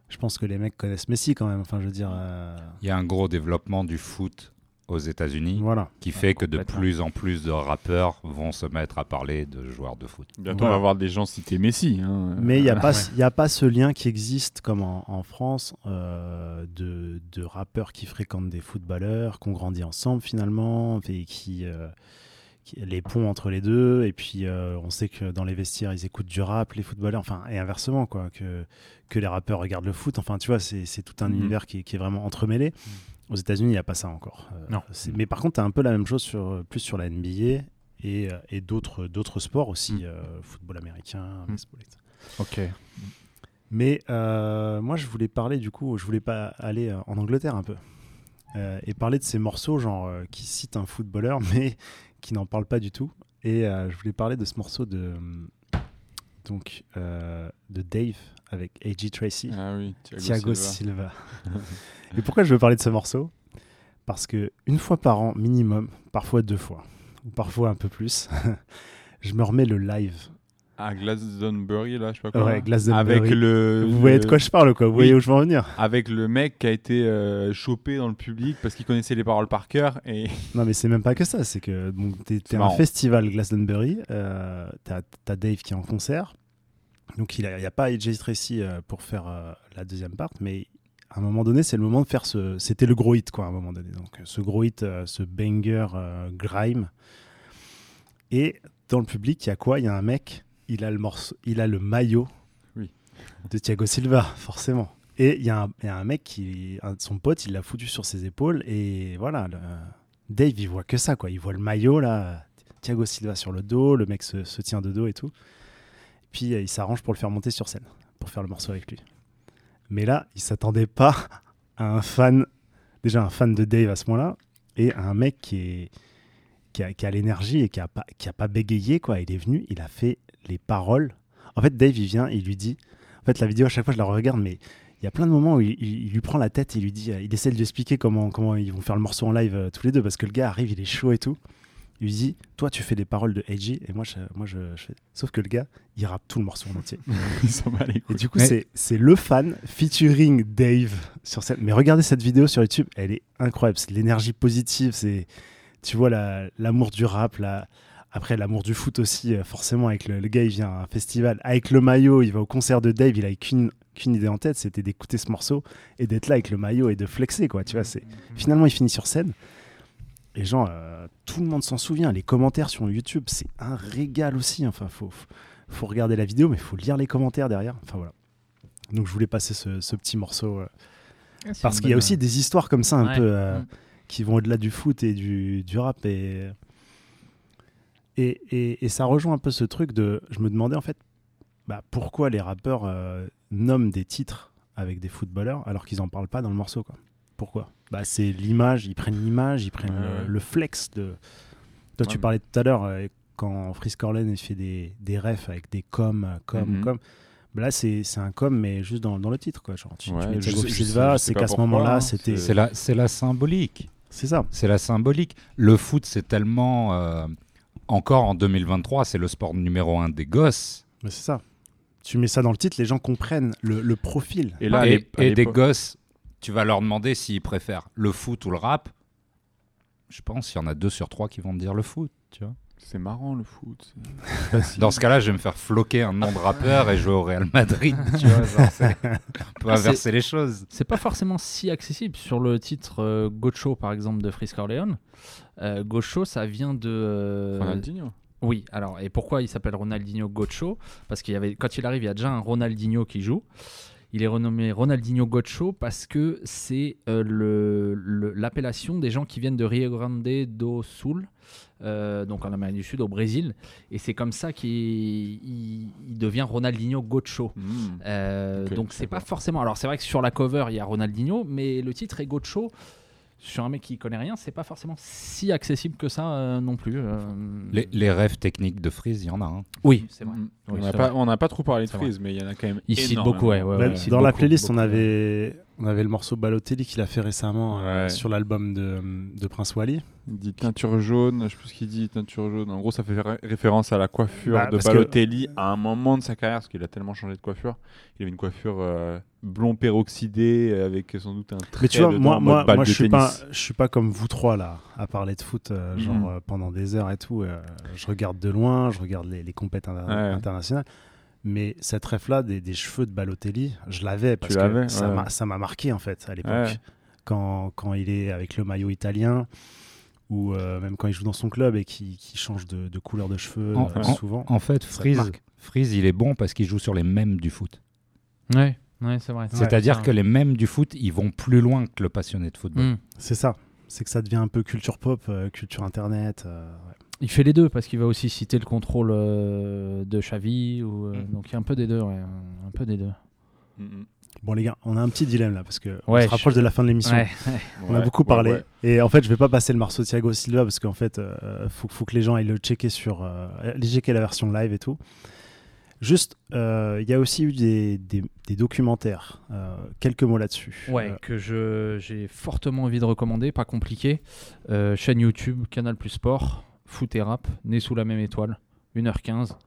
[SPEAKER 5] je pense que les mecs connaissent Messi quand même. Enfin, je veux dire. euh,
[SPEAKER 8] Il y a un gros développement du foot aux États-Unis
[SPEAKER 5] Voilà.
[SPEAKER 8] qui fait que de plus en plus de rappeurs vont se mettre à parler de joueurs de foot.
[SPEAKER 6] Bientôt,
[SPEAKER 5] Voilà.
[SPEAKER 6] on va voir des gens citer Messi. hein.
[SPEAKER 5] Mais il n'y a, pas il y a pas ce lien qui existe comme en, en France euh, de, de rappeurs qui fréquentent des footballeurs, qui ont grandi ensemble finalement, et qui, euh, qui- les ponts entre les deux. Et puis euh, on sait que dans les vestiaires, ils écoutent du rap, les footballeurs, enfin, et inversement, quoi, que, que les rappeurs regardent le foot. Enfin, tu vois, c'est tout un
[SPEAKER 6] Mhm.
[SPEAKER 5] univers qui, est- qui est vraiment entremêlé. Aux États-Unis, il n'y a pas ça encore. Euh,
[SPEAKER 7] Non.
[SPEAKER 5] Mais par contre, tu as un peu la même chose sur, plus sur la NBA et, euh, et d'autres d'autres sports aussi,
[SPEAKER 7] Mm.
[SPEAKER 5] euh, football américain,
[SPEAKER 7] Mm.
[SPEAKER 5] baseball, etc.
[SPEAKER 7] Ok.
[SPEAKER 5] Mais euh, moi, je voulais parler du coup, je voulais pas aller euh, en Angleterre un peu euh, et parler de ces morceaux genre euh, qui citent un footballeur mais qui n'en parlent pas du tout. Et euh, je voulais parler de ce morceau de euh, donc euh, de Dave avec A.G. Tracy,
[SPEAKER 6] Ah oui, Thiago
[SPEAKER 5] Thiago
[SPEAKER 6] Silva.
[SPEAKER 5] Silva. et pourquoi je veux parler de ce morceau? Parce que une fois par an minimum, parfois deux fois, ou parfois un peu plus, je me remets le live
[SPEAKER 6] À Glastonbury, là, je sais pas quoi.
[SPEAKER 5] Ouais, Glastonbury.
[SPEAKER 6] Avec le.
[SPEAKER 5] Vous voyez de quoi je parle, quoi Vous voyez où je veux en venir
[SPEAKER 6] Avec le mec qui a été euh, chopé dans le public parce qu'il connaissait les paroles par cœur. Et...
[SPEAKER 5] Non, mais c'est même pas que ça. C'est que bon, t'es
[SPEAKER 6] C'est
[SPEAKER 5] un festival Glastonbury. Euh, T'as Dave qui est en concert. Donc il n'y a, pas AJ Tracy euh, pour faire euh, la deuxième part. Mais à un moment donné, c'est le moment de faire ce. C'était le gros hit, quoi, à un moment donné. Donc ce gros hit, ce banger grime. Et dans le public, il y a quoi? Il y a un mec. Il a le morceau, il a le maillot
[SPEAKER 6] Oui.
[SPEAKER 5] de Thiago Silva, forcément. Et il y, a un- il y a un mec qui, un son pote, il l'a foutu sur ses épaules et voilà. le- Dave, il voit que ça, quoi. Il voit le maillot là, Thiago Silva sur le dos, le mec se, se tient de dos et tout. Puis euh, il s'arrange pour le faire monter sur scène, pour faire le morceau avec lui. Mais là, il s'attendait pas à un fan, déjà un fan de Dave à ce moment-là, et à un mec qui est qui a, qui a l'énergie et qui a pas qui a pas bégayé quoi. Il est venu, il a fait les paroles. En fait, Dave, il vient, il lui dit. En fait, la vidéo à chaque fois, je la regarde, mais il y a plein de moments où il, il- il lui prend la tête et il lui dit, euh, il essaie de lui expliquer comment comment ils vont faire le morceau en live euh, tous les deux parce que le gars arrive, il est chaud et tout. Il lui dit, toi, tu fais des paroles de AJ et moi, je, moi, je, je fais. Sauf que le gars, il rappe tout le morceau en entier.
[SPEAKER 6] Il s'en bat les
[SPEAKER 5] Et du coup,
[SPEAKER 8] Mais-
[SPEAKER 5] c'est c'est le fan featuring Dave sur scène. Mais regardez cette vidéo sur YouTube, elle est incroyable. C'est l'énergie positive. C'est, tu vois, la- l'amour du rap, la- après l'amour du foot aussi, euh, forcément. Avec le, le gars, il vient à un festival avec le maillot, il va au concert de Dave, il a qu'une qu'une idée en tête, c'était d'écouter ce morceau et d'être là avec le maillot et de flexer, quoi. Tu vois, c'est finalement il finit sur scène. Et genre, euh, tout le monde s'en souvient. Les commentaires sur YouTube, c'est un régal aussi. Enfin, faut, faut regarder la vidéo, mais il faut lire les commentaires derrière. Enfin voilà. Donc je voulais passer ce, ce petit morceau. euh,
[SPEAKER 7] Ah,
[SPEAKER 5] parce qu'il y a aussi des histoires comme ça un
[SPEAKER 7] Ouais.
[SPEAKER 5] peu euh,
[SPEAKER 7] Mm.
[SPEAKER 5] qui vont au-delà du foot et du, du rap. Et, et, et, et ça rejoint un peu ce truc de. Je me demandais en fait bah, pourquoi les rappeurs euh, nomment des titres avec des footballeurs alors qu'ils en parlent pas dans le morceau. Quoi. Pourquoi? Bah, C'est l'image, ils prennent l'image, ils prennent
[SPEAKER 6] Ouais,
[SPEAKER 5] le,
[SPEAKER 6] ouais.
[SPEAKER 5] le flex de. Toi, tu parlais tout à l'heure euh, quand Frisk Orlen il fait des, des refs avec des coms, coms, coms. Bah là, c'est c'est un com, mais juste dans, dans le titre. Quoi. Genre, tu, tu
[SPEAKER 6] Ouais,
[SPEAKER 5] mets
[SPEAKER 6] je
[SPEAKER 5] Thiago c'est qu'à ce moment-là,
[SPEAKER 6] hein,
[SPEAKER 5] c'était.
[SPEAKER 8] C'est la, c'est la symbolique.
[SPEAKER 5] C'est ça.
[SPEAKER 8] C'est la symbolique. Le foot, c'est tellement. euh, encore en 2023, c'est le sport numéro un des gosses.
[SPEAKER 5] Mais c'est ça. Tu mets ça dans le titre, les gens comprennent le, le profil.
[SPEAKER 6] Et là,
[SPEAKER 8] et, et des gosses, tu vas leur demander s'ils préfèrent le foot ou le rap. Je pense qu'il y en a deux sur trois qui vont te dire le foot. Tu vois.
[SPEAKER 6] C'est marrant le foot.
[SPEAKER 8] Dans ce cas-là, je vais me faire floquer un nom de rappeur et jouer au Real Madrid. Tu vois, genre, on peut
[SPEAKER 7] Ah,
[SPEAKER 8] inverser les choses.
[SPEAKER 7] C'est pas forcément si accessible. Sur le titre euh, Gocho, par exemple, de Frisk Orleans, euh, Gocho, ça vient de. euh,
[SPEAKER 6] Ronaldinho.
[SPEAKER 7] Oui, alors, et pourquoi il s'appelle Ronaldinho Gocho Parce qu'il y avait, quand il arrive, il y a déjà un Ronaldinho qui joue. Il est renommé Ronaldinho Gocho parce que c'est euh, le- le- l'appellation des gens qui viennent de Rio Grande do Sul, euh, donc en Amérique du Sud, au Brésil. Et c'est comme ça qu'il il- il devient Ronaldinho Gocho.
[SPEAKER 6] Mmh.
[SPEAKER 7] Euh, donc c'est pas forcément. Alors c'est vrai que sur la cover il y a Ronaldinho, mais le titre est Gocho. Sur un mec qui connaît rien, c'est pas forcément si accessible que ça euh, non plus. euh.
[SPEAKER 8] Les, les rêves techniques de Freeze, il y en a. hein.
[SPEAKER 7] Oui, c'est vrai.
[SPEAKER 6] Mm.
[SPEAKER 7] Oui,
[SPEAKER 6] on n'a pas,
[SPEAKER 7] vrai.
[SPEAKER 6] on n'a pas trop parlé de. Freeze, mais il y en a quand même.
[SPEAKER 7] Il cite beaucoup, ouais, ouais,
[SPEAKER 5] dans la
[SPEAKER 7] beaucoup,
[SPEAKER 5] playlist, on avait, on avait le morceau Balotelli qu'il a fait récemment euh,
[SPEAKER 6] Ouais.
[SPEAKER 5] sur l'album de, de Prince Wally.
[SPEAKER 6] Il dit teinture jaune, je sais plus ce qu'il dit, teinture jaune. En gros, ça fait ré- référence à la coiffure
[SPEAKER 5] Bah,
[SPEAKER 6] de
[SPEAKER 5] que-
[SPEAKER 6] Balotelli à un moment de sa carrière, parce qu'il a tellement changé de coiffure. Il avait une coiffure euh, blond peroxydé euh, avec sans doute un trait
[SPEAKER 5] Mais tu vois,
[SPEAKER 6] dedans,
[SPEAKER 5] moi, moi, moi je suis pas, je suis pas comme vous trois là, à parler de foot, euh,
[SPEAKER 6] Mhm.
[SPEAKER 5] genre euh, pendant des heures et tout. euh, je regarde de loin, je regarde les, les compètes inter-
[SPEAKER 6] Ouais.
[SPEAKER 5] internationales. Mais cette ref là des, des cheveux de Balotelli, je l'avais parce que
[SPEAKER 6] l'avais,
[SPEAKER 5] ça
[SPEAKER 6] ouais.
[SPEAKER 5] m'a- ça m'a marqué en fait à l'époque.
[SPEAKER 6] Ouais.
[SPEAKER 5] Quand, quand il est avec le maillot italien ou euh, même quand il joue dans son club et qu'il qu'il change de, de couleur de cheveux
[SPEAKER 8] En,
[SPEAKER 5] euh,
[SPEAKER 8] en-
[SPEAKER 5] souvent.
[SPEAKER 8] en fait, Freeze, il est bon parce qu'il joue sur les mêmes du foot.
[SPEAKER 7] Ouais, ouais, c'est vrai.
[SPEAKER 8] C'est-à-dire
[SPEAKER 7] Ouais.
[SPEAKER 8] que les mêmes du foot, ils vont plus loin que le passionné de football.
[SPEAKER 7] Mm.
[SPEAKER 5] C'est ça. C'est que ça devient un peu culture pop, euh, culture internet. euh, ouais.
[SPEAKER 7] Il fait les deux parce qu'il va aussi citer le contrôle euh, de Xavi. Ou, euh, Donc il y a un peu des deux. ouais, un peu des deux.
[SPEAKER 6] Mm, mm.
[SPEAKER 5] Bon les gars, on a un petit dilemme là parce que on se rapproche
[SPEAKER 7] je-
[SPEAKER 5] de la fin de l'émission.
[SPEAKER 7] Ouais,
[SPEAKER 5] On a beaucoup parlé
[SPEAKER 6] ouais.
[SPEAKER 5] et en fait je vais pas passer le morceau de Thiago Silva parce qu'en fait euh, faut, faut que les gens aillent le checker sur euh, aller checker la version live et tout. Juste, euh, il y a aussi eu des, des- des documentaires. euh, quelques mots là-dessus.
[SPEAKER 7] Ouais,
[SPEAKER 5] Euh,
[SPEAKER 7] que je, j'ai fortement envie de recommander, pas compliqué. Euh, chaîne YouTube, Canal Plus Sport, Foot et Rap, Né sous la même étoile, 1h15.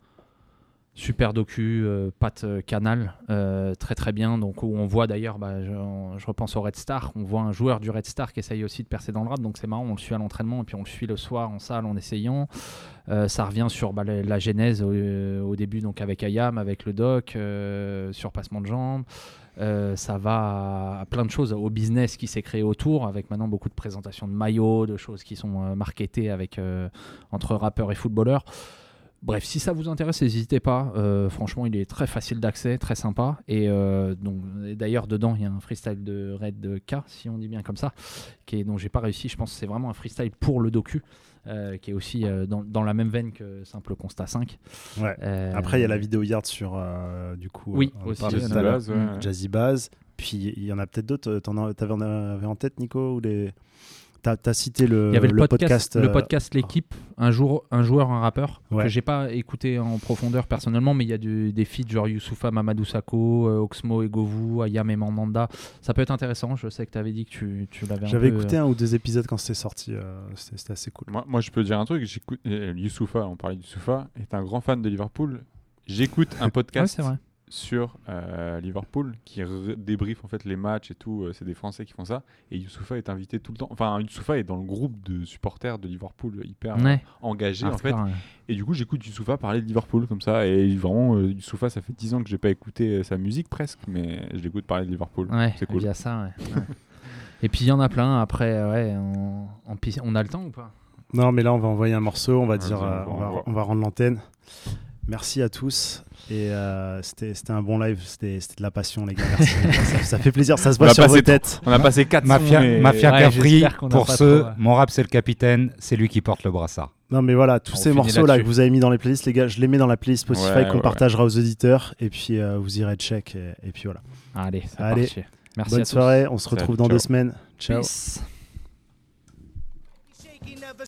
[SPEAKER 7] Super docu, euh, euh, Canal, euh, très très bien. Donc où on voit d'ailleurs, bah, je, repense au Red Star, on voit un joueur du Red Star qui essaye aussi de percer dans le rap. Donc c'est marrant, on le suit à l'entraînement et puis on le suit le soir en salle en essayant. Euh, ça revient sur bah, la, genèse au, début, donc avec Ayam, avec le doc, sur passement de jambes. Ça va à, plein de choses, au business qui s'est créé autour, avec maintenant beaucoup de présentations de maillots, de choses qui sont marketées entre rappeurs et footballeurs. Bref, si ça vous intéresse, n'hésitez pas. Euh, franchement, il est très facile d'accès, très sympa. Et euh, d'ailleurs, dedans, il y a un freestyle de Red K, si on dit bien comme ça, qui est, dont j'ai pas réussi. Je pense que c'est vraiment un freestyle pour le docu, euh, qui est aussi euh, dans, dans la même veine que Simple Constat 5.
[SPEAKER 5] Ouais.
[SPEAKER 7] Euh,
[SPEAKER 5] Après, il y a la vidéo Yard sur, euh, du coup,
[SPEAKER 7] Oui,
[SPEAKER 5] on
[SPEAKER 7] aussi, Jazzy.
[SPEAKER 6] Baz, ouais.
[SPEAKER 5] Jazzy Baz. Puis il y en a peut-être d'autres. T'avais en avais en tête, Nico ou les... T'as as cité le,
[SPEAKER 7] Il y avait le, podcast, le
[SPEAKER 5] euh,
[SPEAKER 7] podcast L'équipe, un, jour, un joueur, un rappeur,
[SPEAKER 5] Ouais.
[SPEAKER 7] que j'ai pas écouté en profondeur personnellement, mais il y a du- des feats genre Youssoufa, Mamadou Sakho, euh, Oxmo et Govou, Ayam et Mandanda. Ça peut être intéressant. Je sais que tu avais dit que tu, tu l'avais un
[SPEAKER 5] J'avais écouté
[SPEAKER 7] euh,
[SPEAKER 5] un ou deux épisodes quand c'était sorti. euh, c'était assez cool.
[SPEAKER 6] Moi, moi, je peux dire un truc. J'écoute euh, Youssoufa, on parlait de Youssoufa, est un grand fan de Liverpool. J'écoute un podcast
[SPEAKER 7] Ouais, c'est vrai.
[SPEAKER 6] Sur euh, Liverpool qui débriefe en fait les matchs et tout. euh, c'est des Français qui font ça. Et Youssoufa est invité tout le temps. Enfin, Youssoufa est dans le groupe de supporters de Liverpool hyper euh,
[SPEAKER 7] Ouais.
[SPEAKER 6] engagé en fait.
[SPEAKER 7] Ouais.
[SPEAKER 6] Et du coup, j'écoute Youssoufa parler de Liverpool comme ça. Et vraiment, euh, Youssoufa, ça fait 10 ans que j'ai pas écouté euh, sa musique presque, mais je l'écoute parler de Liverpool.
[SPEAKER 7] Ouais,
[SPEAKER 6] c'est cool.
[SPEAKER 7] via ça, ouais. Ouais. Et puis il y en a plein après, ouais, on a le temps ou pas?
[SPEAKER 5] Non, mais là, on va envoyer un morceau. On va dire, euh,
[SPEAKER 6] va-
[SPEAKER 5] on va rendre l'antenne. Merci à tous. Et euh, c'était c'était un bon live. C'était c'était de la passion, les gars. Merci. ça, ça fait plaisir. Ça se voit sur vos têtes.
[SPEAKER 6] on a passé quatre
[SPEAKER 8] Mafia,
[SPEAKER 6] sons, mais-
[SPEAKER 8] Mafia
[SPEAKER 7] Ouais,
[SPEAKER 8] Capri, pour ceux,
[SPEAKER 7] trop, ouais.
[SPEAKER 8] mon rap c'est le capitaine, c'est lui qui porte le brassard.
[SPEAKER 5] Non, mais voilà, tous
[SPEAKER 8] On
[SPEAKER 5] ces morceaux là que vous avez mis dans les playlists, les gars, je les mets dans la playlist Spotify
[SPEAKER 8] Ouais,
[SPEAKER 5] qu'on
[SPEAKER 8] ouais,
[SPEAKER 5] partagera aux auditeurs. Et puis euh, vous irez check. Et, et puis voilà.
[SPEAKER 7] Allez, c'est
[SPEAKER 5] Allez.
[SPEAKER 7] parti. Merci
[SPEAKER 5] Bonne
[SPEAKER 7] à tous.
[SPEAKER 5] soirée. On se
[SPEAKER 6] Salut,
[SPEAKER 5] retrouve dans
[SPEAKER 6] ciao.
[SPEAKER 5] deux semaines. Ciao.
[SPEAKER 7] Peace.